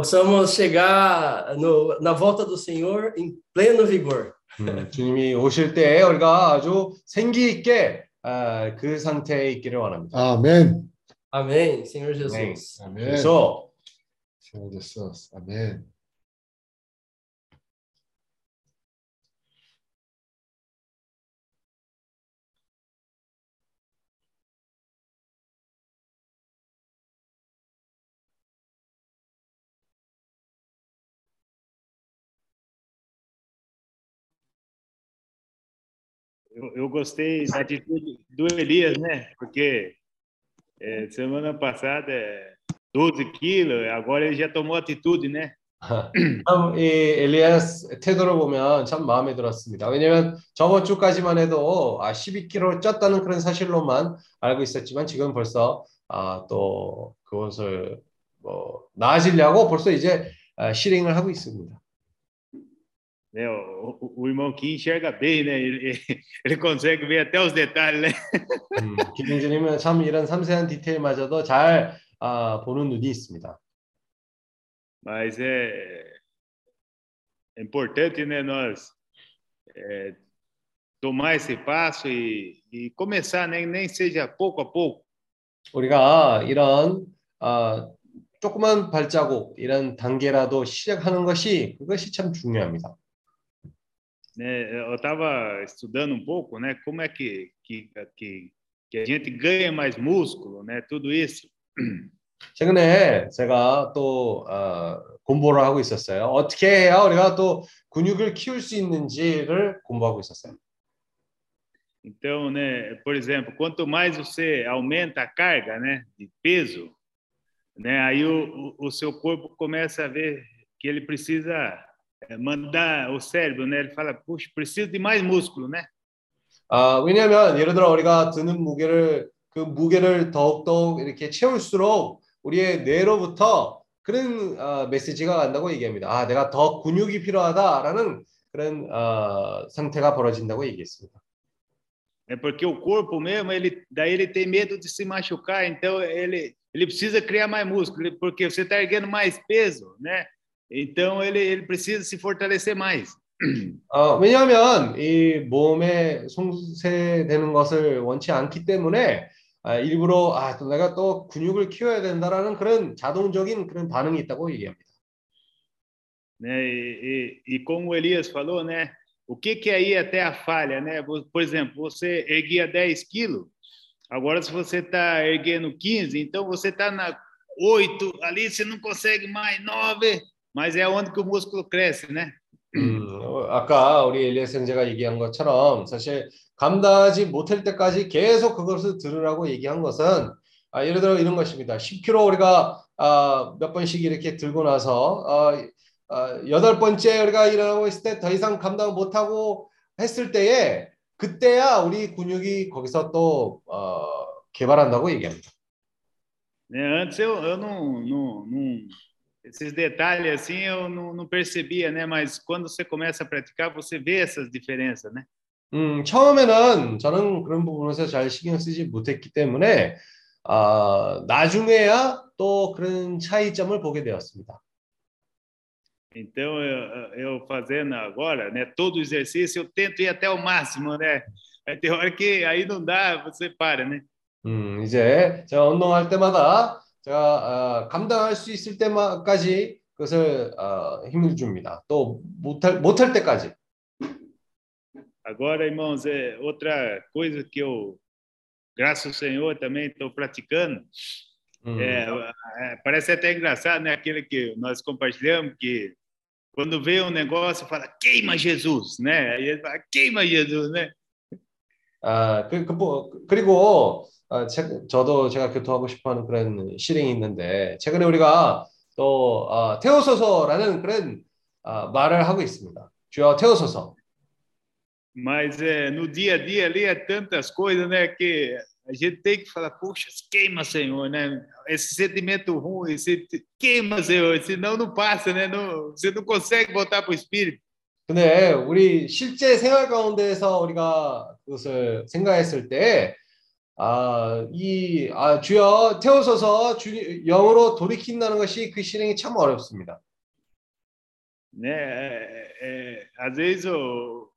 Possamos chegar no, na volta do Senhor em pleno vigor. 음, 주님이 오실 때 우리가 아주 생기 있게 아, 그 상태에 있기를 원합니다. 아멘. Amém, Senhor Jesus. 아멘. 그래서 Senhor Jesus. 아멘. Eu, eu gostei da atitude do Elias, né? Porque é, semana passada é 12 quilos, agora ele já tomou atitude, né? 참, 이 엘리아스 태도를 보면 참 마음에 들었습니다. 왜냐하면 저번 주까지만 해도 아, 12kg 쪘다는 그런 사실로만 알고 있었지만 지금 벌써 아, 또 그것을 뭐 나아지려고 벌써 이제 아, 실행을 하고 있습니다. É, o, o- o irmão Kim enxerga bem, né? Ele, ele consegue ver até os detalhes, né? 음, 김영준님은 참 이런 섬세한 디테일마저도 잘 아, 보는 눈이 있습니다. Mas é, é importante, né? Nós é, tomar esse passo e, e começar, né? Nem seja pouco a pouco. 우리가 이런 아, 조그만 발자국, 이런 단계라도 시작하는 것이 그것이 참 중요합니다. né? Eu estava estudando um pouco, né? Como é que, que, que, que a gente ganha mais músculo, né? Tudo isso. 최근에 제가 또 어, 공부를 하고 있었어요. 어떻게 해야 우리가 또 근육을 키울 수 있는지를 공부하고 있었어요. Então, né? Por exemplo, quanto mais você aumenta a carga, né? De peso, né? Aí o, o, o seu corpo começa a ver que ele precisa eh, mandar o cérebro, né? Ele fala, puxa, preciso de mais músculo, né? 아, 왜냐하면 예를 들어 우리가 드는 무게를 그 무게를 더욱더욱 이렇게 채울수록 우리의 뇌로부터 그런 어, 메시지가 간다고 얘기합니다. 아, 내가 더 근육이 필요하다라는 그런 어, 상태가 벌어진다고 얘기했습니다. É porque o corpo mesmo, ele daí ele tem medo de se machucar, então ele ele precisa criar mais músculo, porque você está erguendo mais peso, né? Então ele ele precisa se fortalecer mais. 어, 왜냐하면 이 몸에 송세되는 것을 원치 않기 때문에 아, 일부러 아, 또 내가 또 근육을 키워야 된다라는 그런 자동적인 그런 반응이 있다고 얘기합니다. né? E, e, e como o Elias falou, né? O que que é ir até a falha, né? Vo- Por exemplo, você erguia 10 quilos, agora se você está erguendo 15, então você está na 8, ali você não consegue mais 9, mas é onde que o músculo cresce, né? 음, 어, 아까 우리 엘리에스 형제가 얘기한 것처럼 사실 감당하지 못할 때까지 계속 그것을 들으라고 얘기한 것은 아, 예를 들어 이런 것입니다. 10kg 우리가 아, 몇 번씩 이렇게 들고 나서 아, 아, 여덟 번째 우리가 일어나고 있을 때 더 이상 감당 못하고 했을 때에 그때야 우리 근육이 거기서 또 어, 개발한다고 얘기합니다. Né? Antes eu, eu não, não, não- Esses detalhes assim eu não, não percebia, né? Mas quando você começa a praticar, você vê essas diferenças, né? 음, 처음에는 저는 그런 부분에서 잘 신경 쓰지 못했기 때문에 아, 나중에야 또 그런 차이점을 보게 되었습니다. Então, eu, eu fazendo agora, né? Todo exercício, eu tento ir até o máximo, né? Aí tem hora que aí não dá, você para, né? 음, 이제 제가 운동할 때마다 제가 아, 감당할 수 있을 때까지 그것을 아, 힘을 줍니다. 또 못할 못할 때까지. Agora, irmãos, é outra coisa que eu, graças ao Senhor, também estou praticando. 음, É, é, parece até engraçado, né? Aquele que nós compartilhamos, que quando vê um negócio, fala, queima Jesus, né? Aí ele fala, queima Jesus, né? 아, 그, 그, 뭐, 그리고 아, 제, 저도 제가 교토하고 싶어하는 그런 실행이 있는데 최근에 우리가 또 아, 태우소서라는 그런 아, 말을 하고 있습니다. 주여 태우소서. Mas é, no dia a dia ali é tantas coisas, né? Que a gente tem que falar, puxa, queima, Senhor, né? Esse sentimento ruim, esse, queima, Senhor, senão não passa, né? Não, você não consegue voltar para o Espírito. 근데 우리 실제 생활 가운데에서 우리가 그것을 생각했을 때, 아, 이, 아, 주여 태우소서 주, 영으로 돌이킨다는 것이 그 실행이 참 어렵습니다. né? É, às vezes o,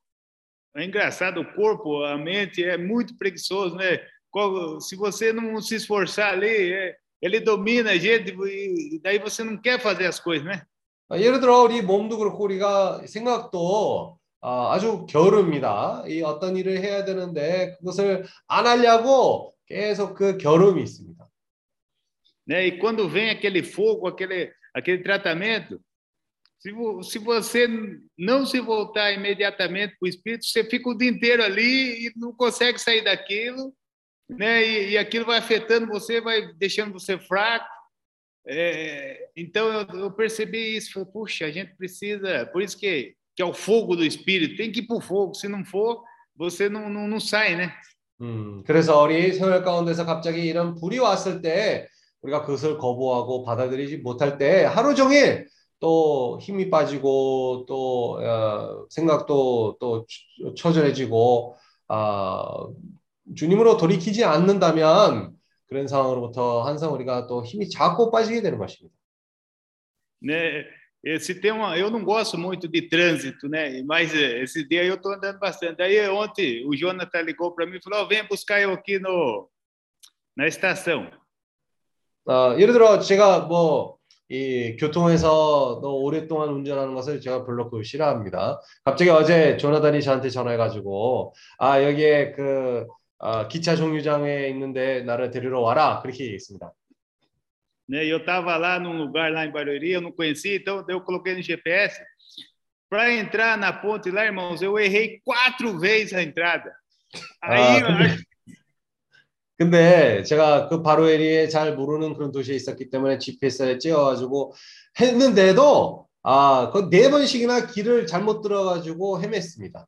é engraçado o corpo, a mente é muito preguiçoso, né? Se você não se esforçar ali, ele domina a gente e daí você não quer fazer as coisas, né? 아, 예를 들어 우리 몸도 그렇고 우리가 생각도 아, 아주 겨루입니다. 이 어떤 일을 해야 되는데 그것을 안 하려고 계속 그 겨름이 있습니다. né? E quando vem aquele fogo, aquele aquele tratamento, se, vo, se você não se voltar imediatamente para o Espírito, você fica o dia inteiro ali e não consegue sair daquilo, né? E, e aquilo vai afetando você, vai deixando você fraco. É, então eu, eu percebi isso, falei, puxa, a gente precisa, por isso que, que é o fogo do Espírito, tem que ir para o fogo, se não for, você não, não, não sai, né? 음, 그래서 우리 생활 가운데서 갑자기 이런 불이 왔을 때 우리가 그것을 거부하고 받아들이지 못할 때 하루 종일 또 힘이 빠지고 또 어, 생각도 또 처- 처절해지고 아, 주님으로 돌이키지 않는다면 그런 상황으로부터 항상 우리가 또 힘이 자꾸 빠지게 되는 것입니다. né? Esse tema, eu não gosto muito de trânsito, né? Mas eh, esse dia eu estou andando bastante. Aí ontem o Jonathan ligou para mim e falou: oh, "Vem buscar eu aqui no na estação". 어, 예를 들어 제가 뭐 이 교통에서 너 오랫동안 운전하는 것을 제가 별로 그 싫어합니다. 갑자기 어제 조나단이 저한테 전화해가지고 아 여기에 그 아, 기차 종류장에 있는데 나를 데리러 와라 그렇게 얘기했습니다. Né? E eu estava lá num lugar lá em Barueri, eu não conhecia, então eu coloquei no GPS. Para entrar na ponte lá, irmãos, eu errei quatro vezes a entrada. Aí, 아, 근데, 근데 제가 그 바로에리에 잘 모르는 그런 도시에 있었기 때문에 GPS에 찍어가지고 했는데도 아, 그 네 번씩이나 길을 잘못 들어가지고 헤맸습니다.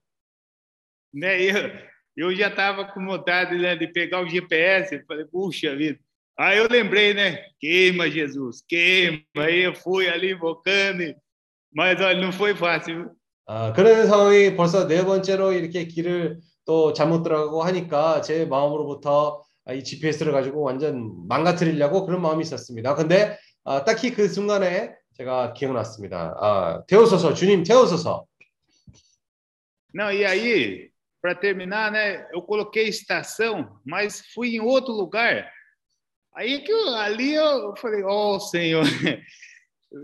né? Eu, eu já estava com vontade né, de pegar o GPS. Eu falei, puxa vida. Aí eu lembrei, né? Queima, Jesus, queima. Aí eu fui ali invocando, e- mas olha, não foi fácil. viu? 아, 그런 상황이 벌써 네 번째로 이렇게 길을 또 잘못 들어가고 하니까 제 마음으로부터 아, 이 GPS를 가지고 완전 망가뜨리려고 그런 마음이 있었습니다. 근데 아, 딱히 그 순간에 제가 기억났습니다. 아, 태우소서, 주님 태우소서. Não, e aí, para terminar, né? Eu coloquei estação, mas fui em outro lugar. Aí que eu, ali eu falei, ó Senhor.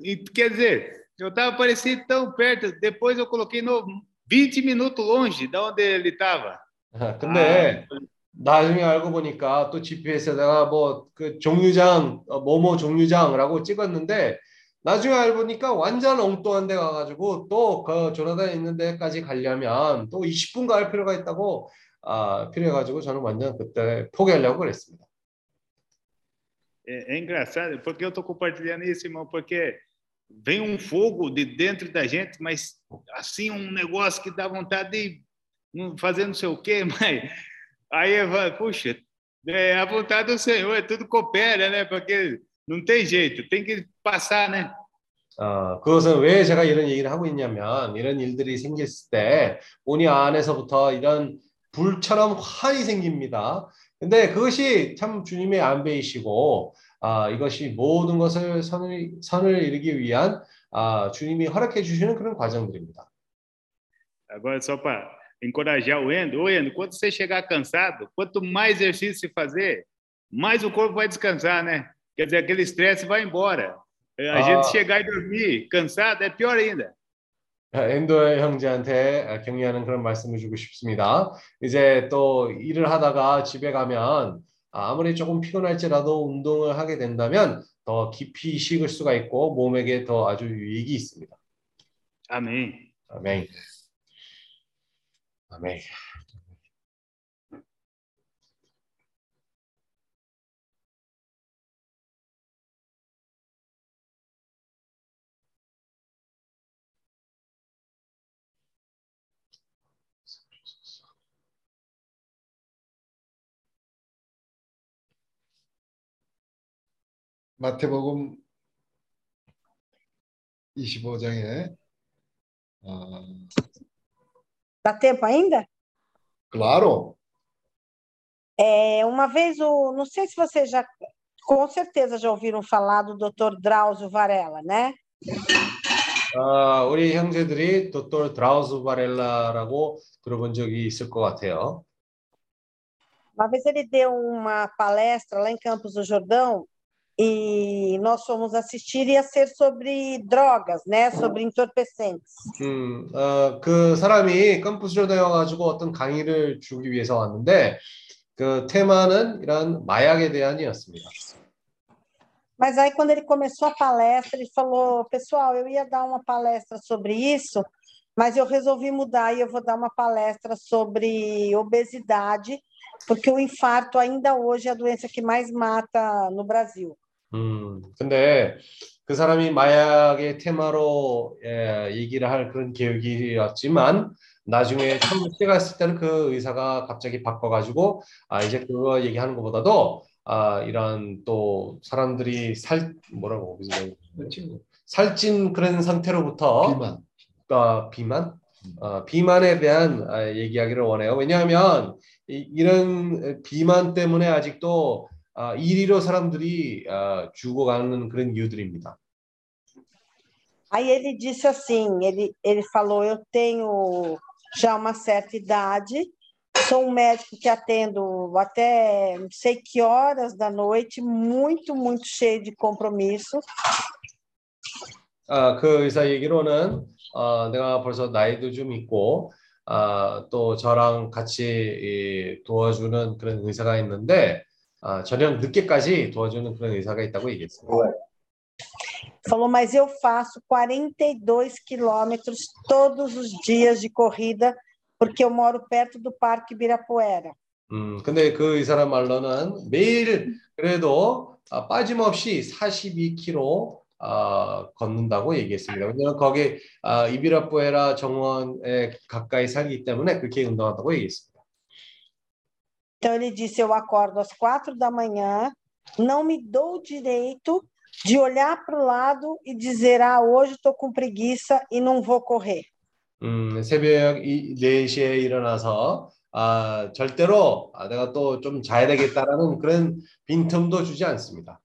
E, quer dizer, eu estava parecido tão perto, depois eu coloquei no 20 minutos longe de onde ele estava. 아, 근데 나중에 알고 보니까 또 GPS에다가 뭐 그 종류장, 어, 뭐뭐 종류장이라고 찍었는데 나중에 알고 보니까 완전 엉뚱한 데 가가지고 또 그 조나단 있는 데까지 가려면 또 20분 갈 필요가 있다고 아, 필요해가지고 저는 완전 그때 포기하려고 그랬습니다. É, é engraçado, porque eu estou compartilhando isso, irmão, porque vem um fogo de dentro da gente, mas assim, um negócio que dá vontade de não fazer não sei o quê, mas aí eu falo, puxa, é a vontade do Senhor, é tudo coopera, né? Porque não tem jeito, tem que passar, né? 어, 그것은 왜 제가 이런 얘기를 하고 있냐면 이런 일들이 생겼을 때 본인 안에서부터 이런 불처럼 환이 생깁니다. 근데 그것이 참 주님의 안배이시고 아, 이것이 모든 것을 선을, 선을 이루기 위한 아, 주님이 허락해 주시는 그런 과정들입니다. Agora, só para encorajar o Endo, ô Endo, quando você chegar cansado, quanto mais exercício você fazer, mais o corpo vai descansar, né? Quer dizer, aquele estresse vai embora. A Ah. gente chegar e dormir cansado é pior ainda. 엔도의 형제한테 격려하는 그런 말씀을 주고 싶습니다. 이제 또 일을 하다가 집에 가면 아무리 조금 피곤할지라도 운동을 하게 된다면 더 깊이 식을 수가 있고 몸에게 더 아주 유익이 있습니다. Amém. 아멘. 아멘. 마태복음 25장에 아, Dá tempo ainda? claro. É, uma vez, o, não sei se vocês já, com certeza já ouviram falar do Dr. Drauzio Varela, né? 아, 우리 형제들이 도토 드라우스 바렐라라고 들어본 적이 있을 것 같아요. Uma vez ele deu uma palestra lá em Campos do Jordão e nós fomos assistir, ia ser sobre drogas, né? Sobre entorpecentes. 음, 어, 그 사람이 컴퓨터에 와가지고 어떤 강의를 주기 위해서 왔는데 그 테마는 이런 마약에 대한이었습니다. Mas aí, quando ele começou a palestra, ele falou: Pessoal, eu ia dar uma palestra sobre isso, mas eu resolvi mudar e eu vou dar uma palestra sobre obesidade, porque o infarto ainda hoje é a doença que mais mata no Brasil. 음, 근데 그 사람이 마약의 테마로 예, 얘기를 할 그런 계획이었지만 나중에 처음 시작했을 때는 그 의사가 갑자기 바꿔가지고 아 이제 그거 얘기하는 것보다도 아 이런 또 사람들이 살 뭐라고 그러지? 살찐 그런 상태로부터 비만. 아, 비만? 어, 비만에 대한 아, 얘기하기를 원해요. 왜냐하면 이, 이런 비만 때문에 아직도 아, 이리로 사람들이 아, 죽어가는 그런 이유들입니다. Aí ele disse assim: ele, ele falou, eu tenho já uma certa idade, sou um médico que atendo até não sei que horas da noite, muito, muito cheio de compromisso. 아, 그 의사 얘기로는 아, 내가 벌써 나이도 좀 있고 아, 또 저랑 같이 이, 도와주는 그런 의사가 있는데 아, 저녁 늦게까지 도와주는 그런 의사가 있다고 얘기했습니다. Falou, mas eu faço 42 quilômetros todos os dias de corrida, porque eu moro perto do Parque Ibirapuera. 음, 근데 그 의사란 말로는 매일 그래도 아, 빠짐없이 42km 아, 걷는다고 얘기했습니다. 왜냐하면 거기 아, 이비라뿌에라 정원에 가까이 살기 때문에 그렇게 운동한다고 얘기했습니다. Então ele disse: eu acordo às quatro da manhã, não me dou o direito de olhar para o lado e dizer: ah, hoje estou com preguiça e não vou correr. 음, 새벽 이, 4시에 일어나서 아, 절대로 아, 내가 또 좀 자야 되겠다라는 그런 빈틈도 주지 않습니다.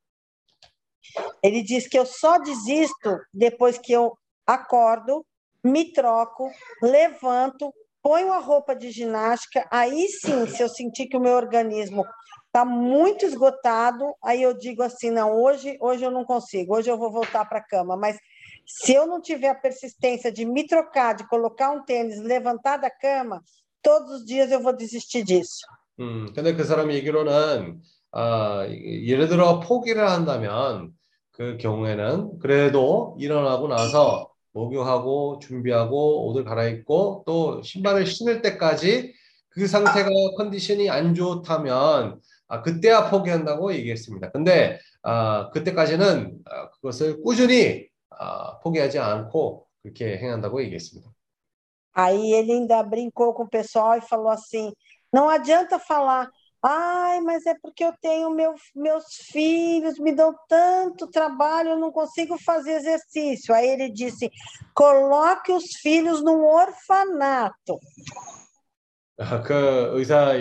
Ele diz que eu só desisto depois que eu acordo, me troco, levanto, ponho a roupa de ginástica. Aí sim, se eu sentir que o meu organismo está muito esgotado, aí eu digo assim: não, hoje, hoje eu não consigo, hoje eu vou voltar para a cama. Mas se eu não tiver a persistência de me trocar, de colocar um tênis, levantar da cama, todos os dias eu vou desistir disso. 음, 근데 그 사람 얘기로는 아, 예를 들어 포기를 한다면 그 경우에는 그래도 일어나고 나서 목욕하고 준비하고 옷을 갈아입고 또 신발을 신을 때까지 그 상태가 컨디션이 안 좋다면 아, 그때야 포기한다고 얘기했습니다. 근데 아, 그때까지는 아, 그것을 꾸준히 아, 포기하지 않고 그렇게 행한다고 얘기했습니다. Aí ele ainda brincou com o pessoal e falou assim: não adianta falar, ai, mas é porque eu tenho meu, meus filhos, me dão tanto trabalho, eu não consigo fazer exercício. Aí ele disse: coloque os filhos num orfanato. 아, 그 의사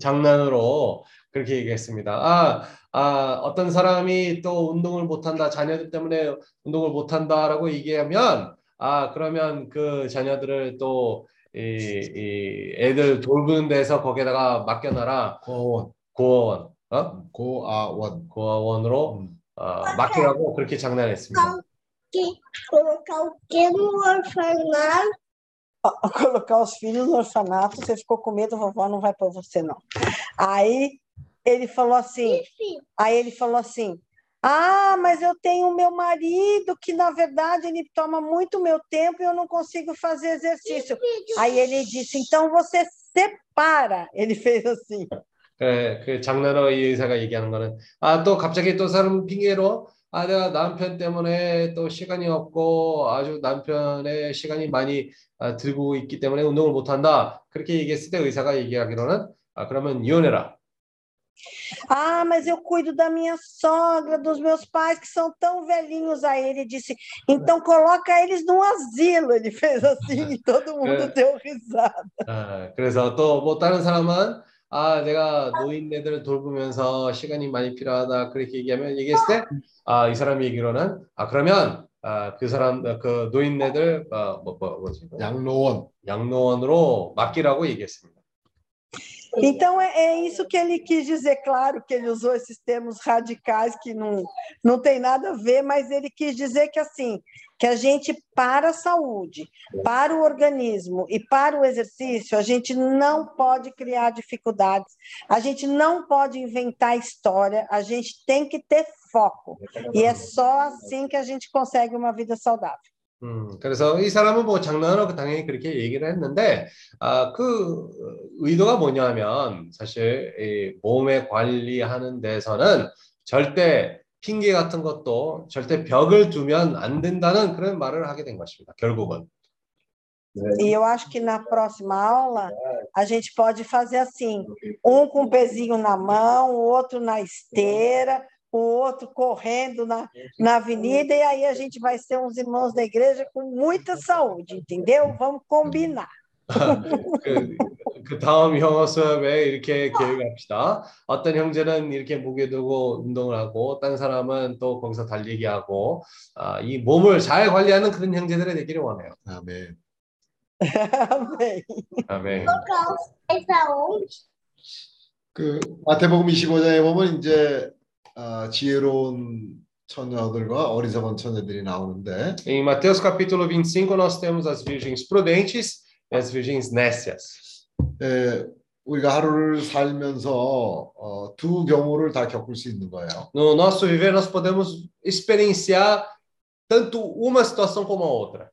장난으로 그렇게 얘기했습니다. 아, 아, 어떤 사람이 또 운동을 못한다, 자녀들 때문에 운동을 못한다라고 얘기하면, 아, 그러면 그 자녀들을 또, 이, 이 애들 돌보는 데서 거기다가 맡겨놔라. 고아원, 고아원, 어? 고아원. 고아원으로 음. 어, 맡기라고 그렇게 장난했습니다. colocar o que no orfanato? Colocar os filhos no orfanato, você ficou com medo, vovó não vai para você, não. Aí ele falou assim, aí ele falou assim, ah, mas eu tenho meu marido que na verdade ele toma muito meu tempo e eu não consigo fazer exercício. Aí ele disse, então você separa. Ele fez assim. 그, 그 장난으로 이 의사가 얘기하는 거는 아 또 갑자기 또 사람 핑계로 아 내가 남편 때문에 또 시간이 없고 아주 남편의 시간이 많이 아, 들고 있기 때문에 운동을 못 한다 그렇게 얘기했을 때 의사가 얘기하기로는 아 그러면 이혼해라 Ah, mas eu cuido da minha sogra, dos meus pais que são tão velhinhos. Aí ele disse, então coloca eles num asilo. Ele fez assim e todo mundo É. deu risada. 아, 그래서 또 뭐 다른 사람은 아 내가 노인네들을 돌보면서 시간이 많이 필요하다 그렇게 얘기하면 얘기했을 때 아 이 사람 얘기로는 아 그러면 아 그 사람 그 노인네들 어뭐 뭐, 뭐지 양로원. 양로원으로 맡기라고 얘기했습니다. Então é, é isso que ele quis dizer. Claro que ele usou esses termos radicais que não, não tem nada a ver, mas ele quis dizer que assim, que a gente para a saúde, para o organismo e para o exercício, a gente não pode criar dificuldades, a gente não pode inventar história, a gente tem que ter foco. E é só assim que a gente consegue uma vida saudável. 음, 그래서 이 사람은 뭐 장난으로 당연히 그렇게 얘기를 했는데, 아, 그 의도가 뭐냐면, 사실 이 몸에 관리하는 데서는 절대 핑계 같은 것도 절대 벽을 두면 안 된다는 그런 말을 하게 된 것입니다. 결국은. E eu acho que na próxima aula a gente pode fazer assim: um com o pezinho na mão, o outro na esteira, o outro correndo na, na avenida, e aí a gente vai ser uns irmãos da igreja com muita saúde, entendeu? Vamos combinar. 그, 그 다음 영어 수업에 이렇게 계획합시다. 어떤 형제는 이렇게 무게 두고 운동을 하고, 다른 사람은 또 거기서 달리기 하고, 아, 이 몸을 잘 관리하는 그런 형제들이 되기를 원해요. 아멘. 아멘. Aonde? 그 마태복음 25장에 보면 이제 아, 지혜로운 처녀들과 어리석은 처녀들이 나오는데 Em Mateus capítulo 25, nós temos as virgens prudentes e as virgens nécias. 에, 우리가 하루를 살면서 어, 두 경우를 다 겪을 수 있는 거예요. No nosso viver, nós podemos experienciar tanto uma situação como a outra.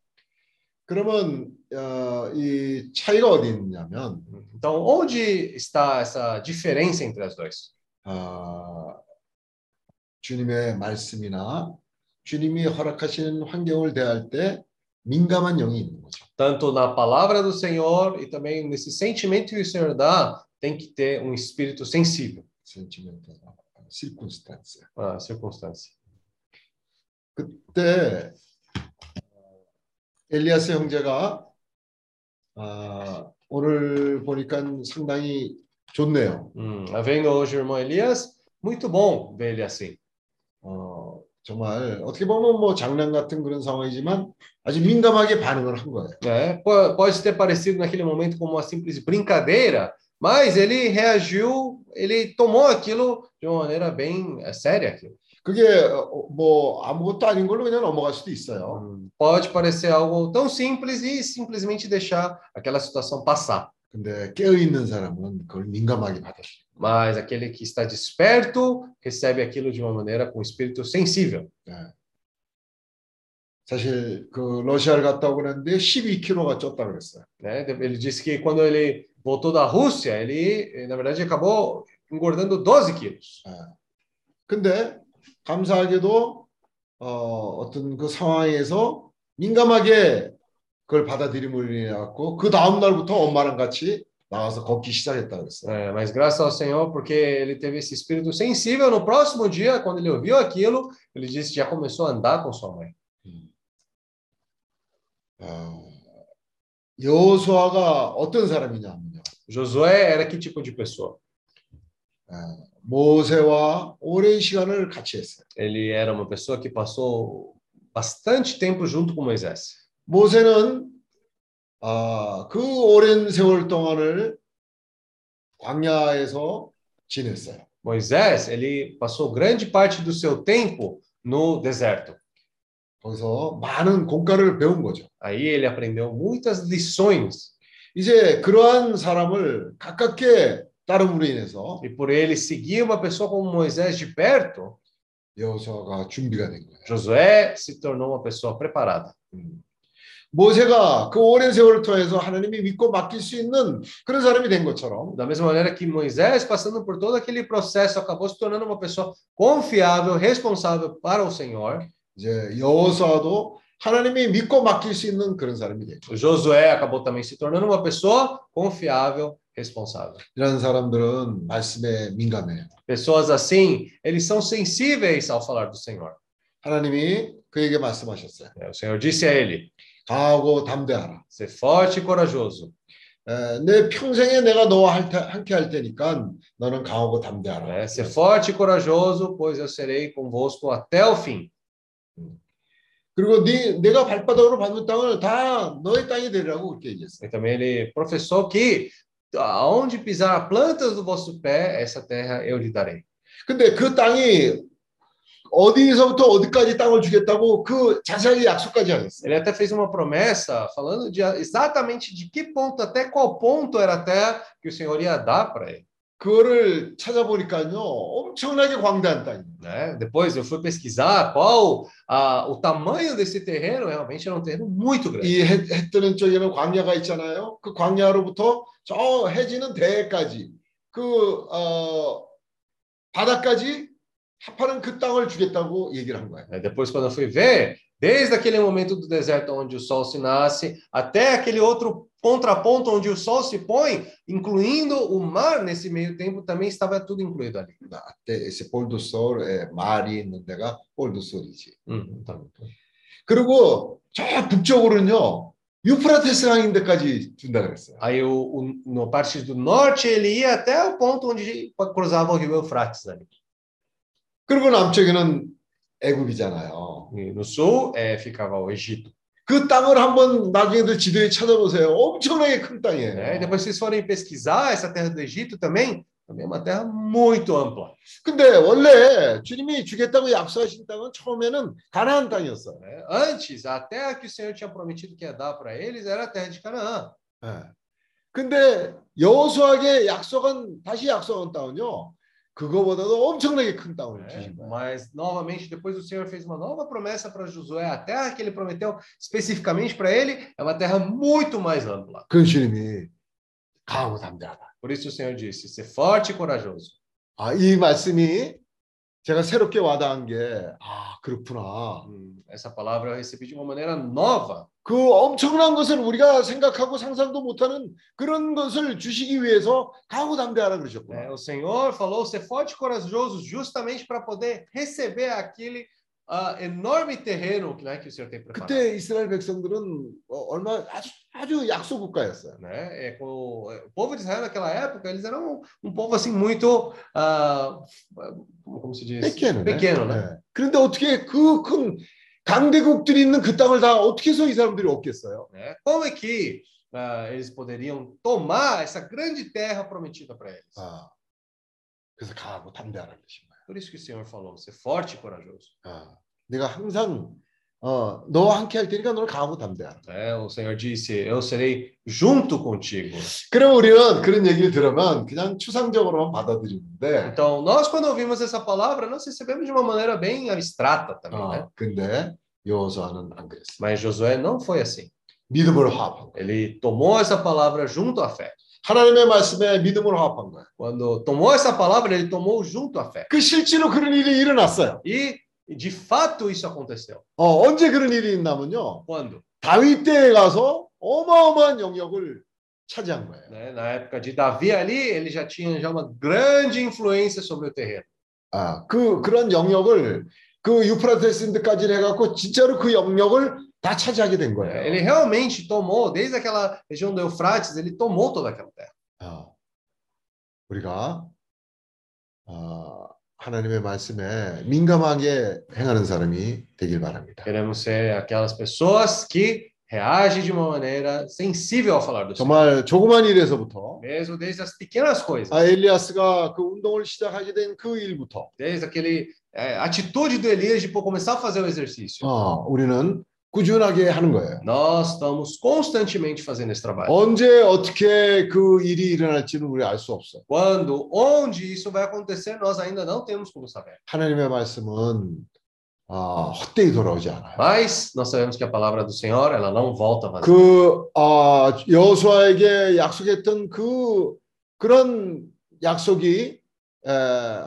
그러면 어, 이 차이가 어디 있냐면 Então, onde está essa diferença entre as duas? 아, 주님의 말씀이나 주님이 허락하시는 환경을 대할 때 민감한 영이 있는 거죠. Tanto na palavra do Senhor e também nesse sentimento que o Senhor dá, tem que ter um espírito sensível 센티멘트, 실콘스탄스. à circunstância. 그때 엘리아스 형제가 아, 오늘 보니까 상당히 좋네요. Hum, vendo hoje o irmão Elias, muito bom ver ele assim. 어, 정말 어떻게 보면 뭐 장난 같은 그런 상황이지만 아주 민감하게 반응을 한 거예요. né? Po- Pode ter parecido naquele momento como uma simples brincadeira, mas ele reagiu, ele tomou aquilo de uma maneira bem eh, séria. aquilo. 그게 어, 뭐 아무것도 아닌 걸로 그냥 넘어갈 수도 있어요. Hum, Pode parecer algo tão simples e simplesmente deixar aquela situação passar. 근데 깨어 있는 사람은 그걸 민감하게 받아들여. Mas aquele que está desperto recebe aquilo de uma maneira com espírito sensível. 네. 사실 그 러시아를 갔다 오고 그랬는데 12kg가 쪘다 그랬어요. Né? Ele disse que quando ele voltou da Rússia, ele, na verdade, acabou engordando 12 quilos. 근데 감사하게도 어, 어떤 그 상황에서 민감하게 그걸 받아들임을 인해 갖고 그 다음 날부터 엄마랑 같이 나가서 걷기 시작했다 그랬어요. É, mas graças ao Senhor, porque ele teve esse espírito sensível, no próximo dia, quando ele ouviu aquilo, ele disse que já começou a andar com sua mãe. 어, 여호수아가 어떤 사람이냐면요. Josué era que tipo de pessoa? 어, 모세와 오랜 시간을 같이 했어요. Ele era uma pessoa que passou bastante tempo junto com Moisés. 모세는 아, 그 오랜 세월 동안을 광야에서 지냈어요. Moisés, ele passou grande parte do seu tempo no deserto. 거기서 많은 공과를 배운 거죠. Aí ele aprendeu muitas lições. 이제 그러한 사람을 가깝게 따름으로 인해서 E por ele seguir uma pessoa como Moisés de perto, 여호수아가 준비가 된 거예요. Josué se tornou uma pessoa preparada. 모세가 그 오랜 세월을 통해서 하나님이 믿고 맡길 수 있는 그런 사람이 된 것처럼 Da mesma maneira que Moisés, passando por todo aquele processo, acabou se tornando uma pessoa confiável, responsável para o Senhor. 이제 여호수아도 하나님이 믿고 맡길 수 있는 그런 사람이 됐죠. Josué acabou também se tornando uma pessoa confiável, responsável. 이런 사람들은 말씀에 민감해요. Pessoas assim, eles são sensíveis ao falar do Senhor. 하나님이 그에게 말씀하셨어요. É, O Senhor disse a ele: 강하고 담대하라. ser forte e corajoso. 에, 내 평생에 내가 너와 할 테- 함께 할 테니까 너는 강하고 담대하라. né? Ser forte e corajoso, pois eu serei convosco até o fim. 그리고 네, 내가 발바닥으로 밟는 땅을 다 너의 땅이 되리라고 그렇게 얘기했어요. E também ele professou que aonde pisar a plantas do vosso pé, essa terra eu lhe darei. 근데 그 땅이 어디서부터 어디까지 땅을 주겠다고 그 자세하게 약속까지 하셨어요. Ele até fez uma promessa falando de exatamente de que ponto até qual ponto era a terra que o Senhor ia dar para ele. 그거를 찾아보니까요 엄청나게 광대한 땅입니다. Né? Depois eu fui pesquisar qual a, o tamanho desse terreno, realmente era um terreno muito grande. 이 해, 해 뜨는 쪽에는 광야가 있잖아요. 그 광야로부터 저 해지는 대까지 그 어, 바다까지 합하는 그 땅을 주겠다고 얘기를 한 거예요. Aí Depois, quando eu fui ver, desde aquele momento do deserto onde o sol se nasce, até aquele outro contraponto onde o sol se põe, incluindo o mar nesse meio tempo, também estava tudo incluído ali. 네, 볼드솔 말이 있는 데가 볼드솔이지. Hum, tá bom. 그리고 저 북쪽으로는요 유프라테스 강인 데까지 준다 그랬어요. Aí, o, o, no parte do norte, ele ia até o ponto onde cruzava o rio Eufrates ali. 그리고 남쪽에는 애굽이잖아요. E no sul, é, ficava o Egito. 그 땅을 한번 나중에도 지도에 찾아보세요. 엄청나게 큰 땅이에요. E depois, vocês forem pesquisar essa terra do Egito também, também é uma terra muito ampla. 근데 원래 주님이 주겠다고 약속하신 땅은 처음에는 가나안 땅이었어요. né? Antes, a terra que o Senhor tinha prometido que ia dar para eles era a terra de Canaã. 예. 근데 여호수아에게 약속한 다시 약속한 땅은요. 그거보다도 엄청나게 큰 땅을 né? 주신 거예요. Mas, novamente, depois o Senhor fez uma nova promessa para Josué. A terra que ele prometeu especificamente para ele é uma terra muito mais ampla. 그 주님이 강하고 담대하다. Por isso o Senhor disse: ser forte e corajoso. 아, 이 말씀이 제가 새롭게 와닿은 게 아, 그렇구나. Hum, essa palavra eu recebi de uma maneira nova. 그 엄청난 것을 우리가 생각하고 상상도 못하는 그런 것을 주시기 위해서 강하고 담대하라 né? 그러셨구나. O Senhor falou ser forte e corajoso justamente para poder receber aquele ah, enorme terreno né, que o Senhor tem preparado. 그때 이스라엘 백성들은 어, 얼마 아주 아주 약소 국가였어요. né? É, com o, o povo de Israel naquela época, eles eram um, um povo assim muito, ah, como se diz? pequeno, 네? Pequeno, né? 네. 그런데 어떻게 그큰 강대국들이 있는 그 땅을 다 어떻게 해서 이 사람들이 얻겠어요? Né? Como é que ah, eles poderiam tomar essa grande terra prometida para eles? 아, 그래서 강하고 담대하라 그러신 거예요. Por isso que o Senhor falou, ser forte e corajoso. 아, 내가 항상 어, 너와 함께 할 테니까 너는 강하고 담대하라. né? O Senhor disse: Eu serei junto contigo. 그럼 우리는 그런 얘기를 들으면 그냥 추상적으로만 받아들이는데 Então, nós, quando ouvimos essa palavra, nós recebemos de uma maneira bem abstrata também, né? 어, 근데 여호수아는 안 그랬어. Mas Josué não foi assim. 믿음으로 화합한 거야. Ele tomou essa palavra junto à fé. 하나님의 말씀에 믿음으로 화합한 거야. Quando tomou essa palavra, ele tomou junto à fé. 그 실제로 그런 일이 일어났어요. E, de fato, isso aconteceu. 어, 언제 그런 일이 있냐면요. Quando? 다윗 때에 가서 어마어마한 영역을 차지한 거예요. Né? Na época de Davi ali, ele já tinha já uma grande influência sobre o terreno. 아, 그 그런 영역을 그 유프라테스까지 해갖고 진짜로 그 영역을 다 차지하게 된 né? 거예요. Ele realmente tomou, desde aquela região do Eufrates, ele tomou toda aquela terra. 어, 우리가 어, 하나님의 말씀에 민감하게 행하는 사람이 되길 바랍니다. Queremos ser aquelas pessoas que reagem de uma maneira sensível ao falar do Senhor. 정말 조그만 일에서부터 Mesmo desde as pequenas coisas, 아, 엘리아스가 그 운동을 시작하게 된 그 일부터 desde aquele é, atitude do Elias de pô, começar a fazer o exercício. 어, 우리는 꾸준하게 하는 거예요. Nós estamos constantemente fazendo esse trabalho. 언제 어떻게 그 일이 일어날지는 우리 알 수 없어. Quando, onde isso vai acontecer, nós ainda não temos como saber. 하나님의 말씀은 아, 헛되이 돌아오지 않아요. Mas nós sabemos que a palavra do Senhor, ela não volta vazia. 그 아, 여호수아에게 약속했던 그 그런 약속이 에,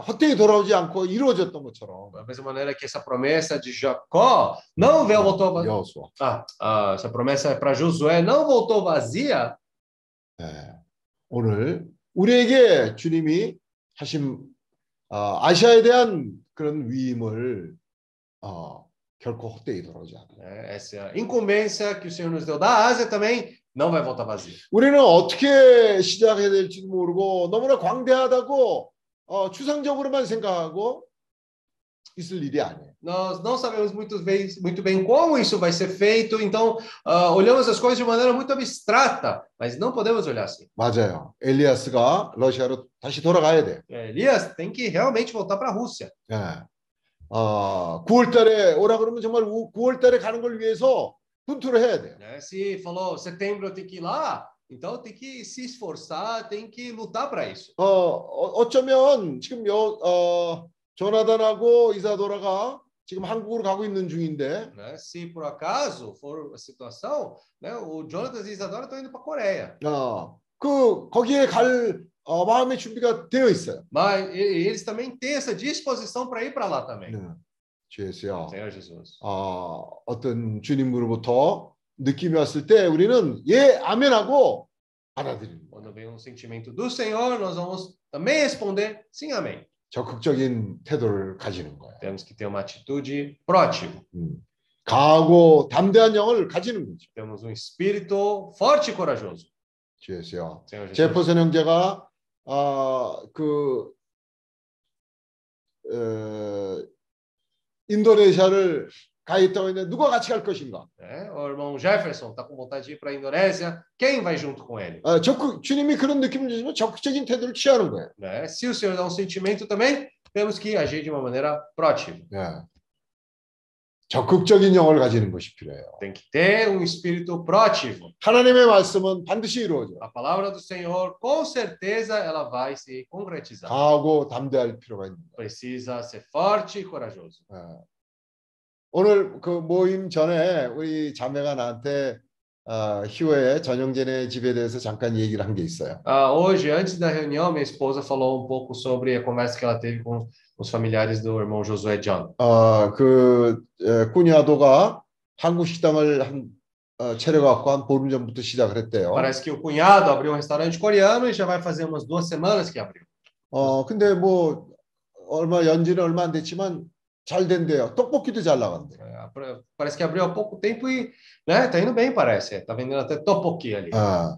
헛되이 돌아오지 않고 이루어졌던 것처럼 Da mesma maneira que essa promessa de Jacó não voltou vazia. Ah, ah, essa promessa para Josué não voltou vazia. 예, 오늘 우리에게 주님이 하신 아, 아시아에 대한 그런 위임을 어, 결코 헛되이 돌아오지 않아요. Essa incumbência que o Senhor nos deu da Ásia também não vai voltar vazia. 우리는 어떻게 시작해야 될지도 모르고 너무나 광대하다고 어, 추상적으로만 생각하고 있을 일이 아니에요. Nós não sabemos muito bem, muito bem como isso vai ser feito, então ah, olhamos as coisas de maneira muito abstrata, mas não podemos olhar assim. 맞아요. 엘리아스가 러시아로 다시 돌아가야 돼. É, Elias tem que realmente voltar para a Rússia. 예. 어, 9월 달에 오라 그러면 정말 9월 달에 가는 걸 위해서 분투를 해야 돼요. né? Se falou setembro eu tenho que ir lá, então tem que se esforçar, tem que lutar para isso. 어, 어, 어쩌면 지금 여, 어, 조나단하고 이사도라가 지금 한국으로 가고 있는 중인데 Né? Se por acaso for a situação, né? o Jonathan e Isadora estão indo para a Coreia, 어, 그 거기에 갈 어, 마음의 준비가 되어 있어요. mas e- eles também têm essa disposição para ir para lá também. 네. 주 예수요. Senhor Jesus. 어, 어떤 주님으로부터 느낌이 왔을 때 우리는 예 아멘 하고 받아들이는 거예요. Quando vem um sentimento do Senhor, nós vamos também responder sim, amém. 적극적인 태도를 가지는 거예요. Temos que ter uma atitude proativa. 음. 강하고 담대한 영을 가지는 거죠. Temos um espírito forte e corajoso. 주 예수요. Senhor Jesus. 제퍼슨 형제가 아, 그 어, 인도네시아를 가 있다고 했는데 누가 같이 갈 것인가? né? O irmão Jefferson está com vontade de ir para a Indonésia. Quem vai junto com ele? 아, 적극 주님이 그런 느낌을 주시면 적극적인 태도를 취하는 거예요. Né? Se o Senhor dá um sentimento também, temos que agir de uma maneira proativa. 예. 적극적인 영을 가지는 것이 필요해요. Tem que ter um espírito proativo. 하나님의 말씀은 반드시 이루어져. A palavra do Senhor, com certeza, ela vai se concretizar. 강하고 담대할 필요가 있는 거예요. Precisa ser forte e corajoso. 예. 오늘 그 모임 전에 우리 자매가 나한테 어, 희호의 전영진의 집에 대해서 잠깐 얘기를 한 게 있어요. Ah, hoje, antes da reunião, minha esposa falou um pouco sobre a conversa que ela teve com os familiares do irmão Josué John. 어, 그 에, 꾸니아도가 한국 식당을 한 어, 차려갖고 한 보름 전부터 시작을 했대요. Parece que o cunhado abriu um restaurante coreano e já vai fazer umas duas semanas que abriu. 어, 근데 뭐 얼마 연지는 얼마 안 됐지만 잘 된대요. 떡볶이도 잘 나간대. É, Parece que abriu há pouco tempo e né, tá indo bem, parece. Tá vendendo até topoki ali. 아,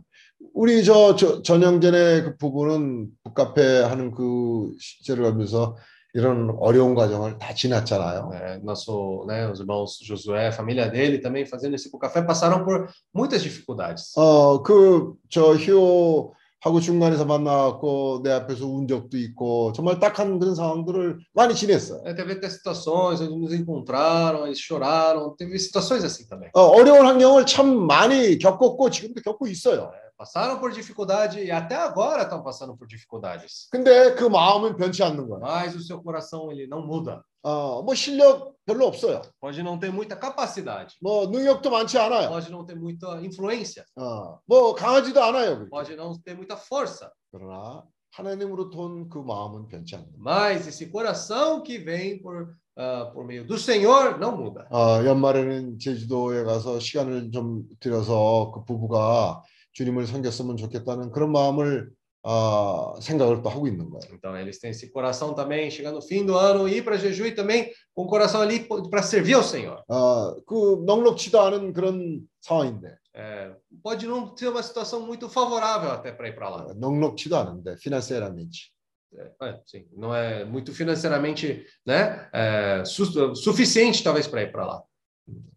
우리 저, 저 전영전의 그 부부는 북카페 하는 그 시절을 하면서 이런 어려운 과정을 다 지났잖아요. É, nosso, né, os irmãos Josué, a família dele também fazendo esse café passaram por muitas dificuldades. 어, 그저 희호 하고 중간에서 만나고 내 앞에서 운 적도 있고 정말 딱한 그런 상황들을 많이 지냈어요. É, teve até situações onde nos encontraram, eles choraram, teve situações assim também. 어, 어려운 환경을 참 많이 겪었고 지금도 겪고 있어요. Passaram por dificuldade e até agora estão passando por dificuldades. 근데 그 마음은 변치 않는 거예요. Mas o seu coração ele não muda. 어, 뭐 실력 별로 없어요. Pode não ter muita capacidade, 뭐 능력도 많지 않아요. pode não ter muita influência, 어, 뭐 강하지도 않아요. 그렇게. pode não ter muita força. 그러나 하나님으로부터 온 그 마음은 변치 않는 거예요. Mas esse coração que vem por, ah, por meio do Senhor não muda. 어, 연말에는 제주도에 가서 시간을 좀 들여서 그 부부가 주님을 섬겼으면 좋겠다는 그런 마음을 어, 생각을 또 하고 있는 거예요. Então eles têm esse coração também, chegando no fim do ano, ir para Jeju e também com o coração ali para servir ao Senhor. 어, 그 넉넉지도 않은 그런 상황인데 É, pode não ser uma situação muito favorável até para ir para lá. 어, 넉넉지도 않은데 financeiramente É, é, sim, não é muito financeiramente né, é, su- suficiente talvez para ir para lá.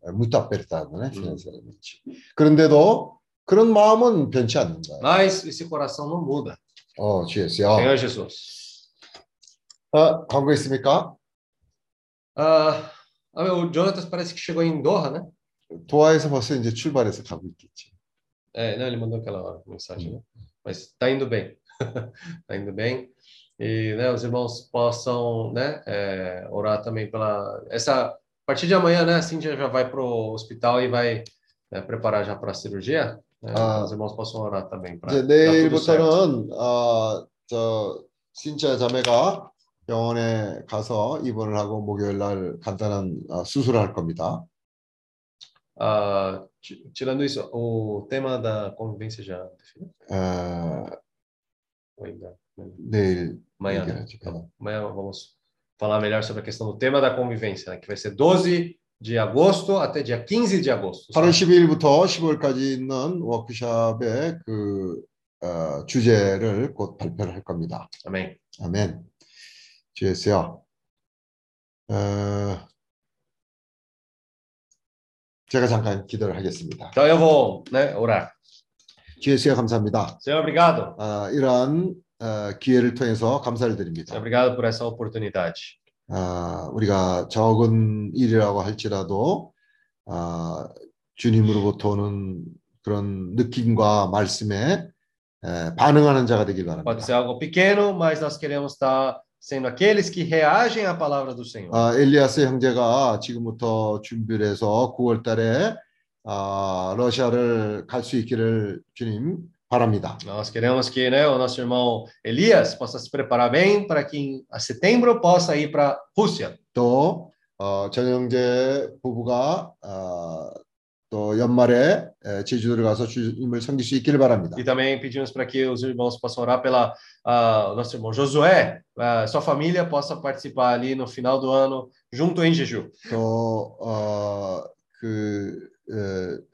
어, muito apertado, né? financeiramente. 그런데도 그런 마음은 변치 않는 거예요. Mas esse coração não muda. 어, 주 예수요. Senhor Jesus. 어, 광고 있습니까? Ah, ah, o Jonatas parece que chegou em Doha, né? 도하에서 벌써 이제 출발해서 가고 있겠지. É, não, ele mandou aquela mensagem, né? Mas tá indo bem. tá indo bem. E né, os irmãos possam né, é, orar também pela. Essa, a partir de amanhã, né, a Cíntia já vai para o hospital e vai né, preparar já para a cirurgia. Né? Ah. Os irmãos possam orar também para. 이제 내일부터는 어, 저 신짜 자매가 병원에 가서 입원을 하고 목요일 날 간단한 어, 수술을 할 겁니다. Ah, ti- tirando isso, o tema da convivência já definiu? 어, Ou ainda? 내일 Amanhã, né? bom. Amanhã vamos falar melhor sobre a questão do tema da convivência, né? que vai ser 12 de agosto até dia 15 de agosto. 8월 12일부터 10월까지 있는 워크숍의 그 어, 주제를 곧 발표를 할 겁니다. 아멘. 주 예수요. 어, 제가 잠깐 기도를 하겠습니다. Então eu vou né, orar. 주 예수요 감사합니다. Senhor, obrigado. 아, 이러한 어, 기회를 통해서 감사를 드립니다. obrigado por essa oportunidade. 아, 우리가 적은 일이라고 할지라도 아, 주님으로부터 오는 그런 느낌과 말씀에 에, 반응하는 자가 되길 Pode 바랍니다. ser algo pequeno, mas nós queremos estar sendo aqueles que reagem à palavra do Senhor. 아, 엘리아스 형제가 지금부터 준비를 해서 9월 달에 아, 러시아를 갈 수 있기를 주님 바랍니다. Nós queremos que né, o nosso irmão Elias possa se preparar bem para que em a setembro possa ir para a Rússia. 또 어, 전 형제 부부가 아, 또 연말에 에, 제주도를 가서 주님을 섬길 수 있기를 바랍니다. E também pedimos para que os irmãos possam orar pela ah, o nosso irmão Josué, ah, sua família possa participar ali no final do ano junto em Jeju. 또 어, 그 에,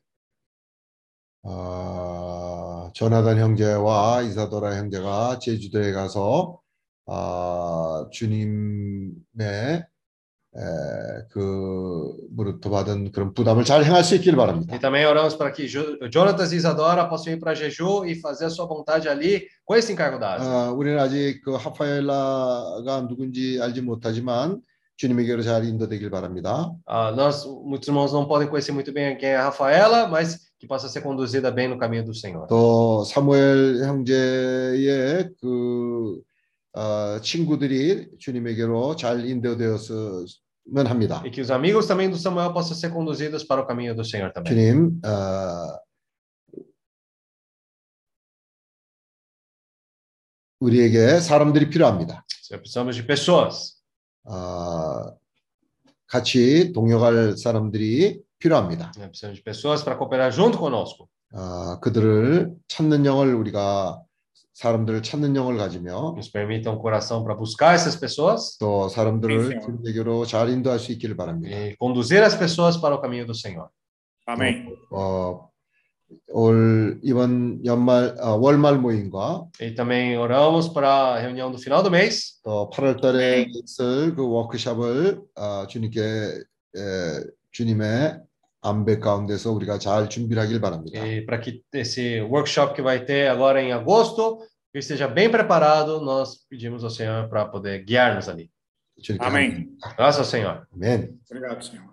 어, 조나단 형제와 이사도라 형제가 제주도에 가서 아, 주님의 에, 그 무릇도 받은 그런 부담을 잘 행할 수 있기를 바랍니다. E também oramos para que Jo- Jonatas e Isadora possam ir para Jeju e fazer a sua vontade ali com esse encargo da Ásia. 어, 우리는 아직 그 하파엘라가 누군지 알지 못하지만 주님에게로 잘 인도되길 바랍니다. Ah, nós, muitos irmãos não podem conhecer muito bem quem é a Rafaela, mas que possa ser conduzida bem no caminho do Senhor. 또 사무엘 형제의 그 어, 친구들이 주님에게로 잘 인도되었으면 합니다. E que os amigos também do Samuel possam ser conduzidos para o caminho do Senhor também. 주님, 어, 우리에게 사람들이 필요합니다. Precisamos de pessoas. 어, 같이 동역할 사람들이 필요합니다. Precisamos de pessoas para cooperar junto conosco. 어, 그들을 찾는 영을 우리가 사람들을 찾는 영을 가지며 Nos permita um coração para buscar essas pessoas 또 네, 사람들을. 주님에게로 잘 인도할 수 있기를 바랍니다. e conduzir as pessoas para o caminho do Senhor. Amém. 어, 올 이번 연말 어, 월말 모임과 E também oramos para a reunião do final do mês 또 8월 달에 있을 그 워크숍을 어, 주님께 에, 주님의 안배 가운데서 우리가 잘 준비를 하길 바랍니다. E para que esse workshop que vai ter agora em agosto, que esteja bem preparado, nós pedimos ao Senhor para poder guiar-nos ali. 주님께 Amém. Graças ao Senhor. 아멘. Obrigado, Senhor.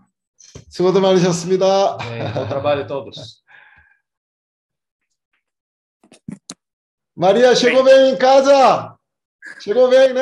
수고들 많으셨습니다. Amém. Bom trabalho a todos. 마리아 쉐고뱅 가자. 쉐고뱅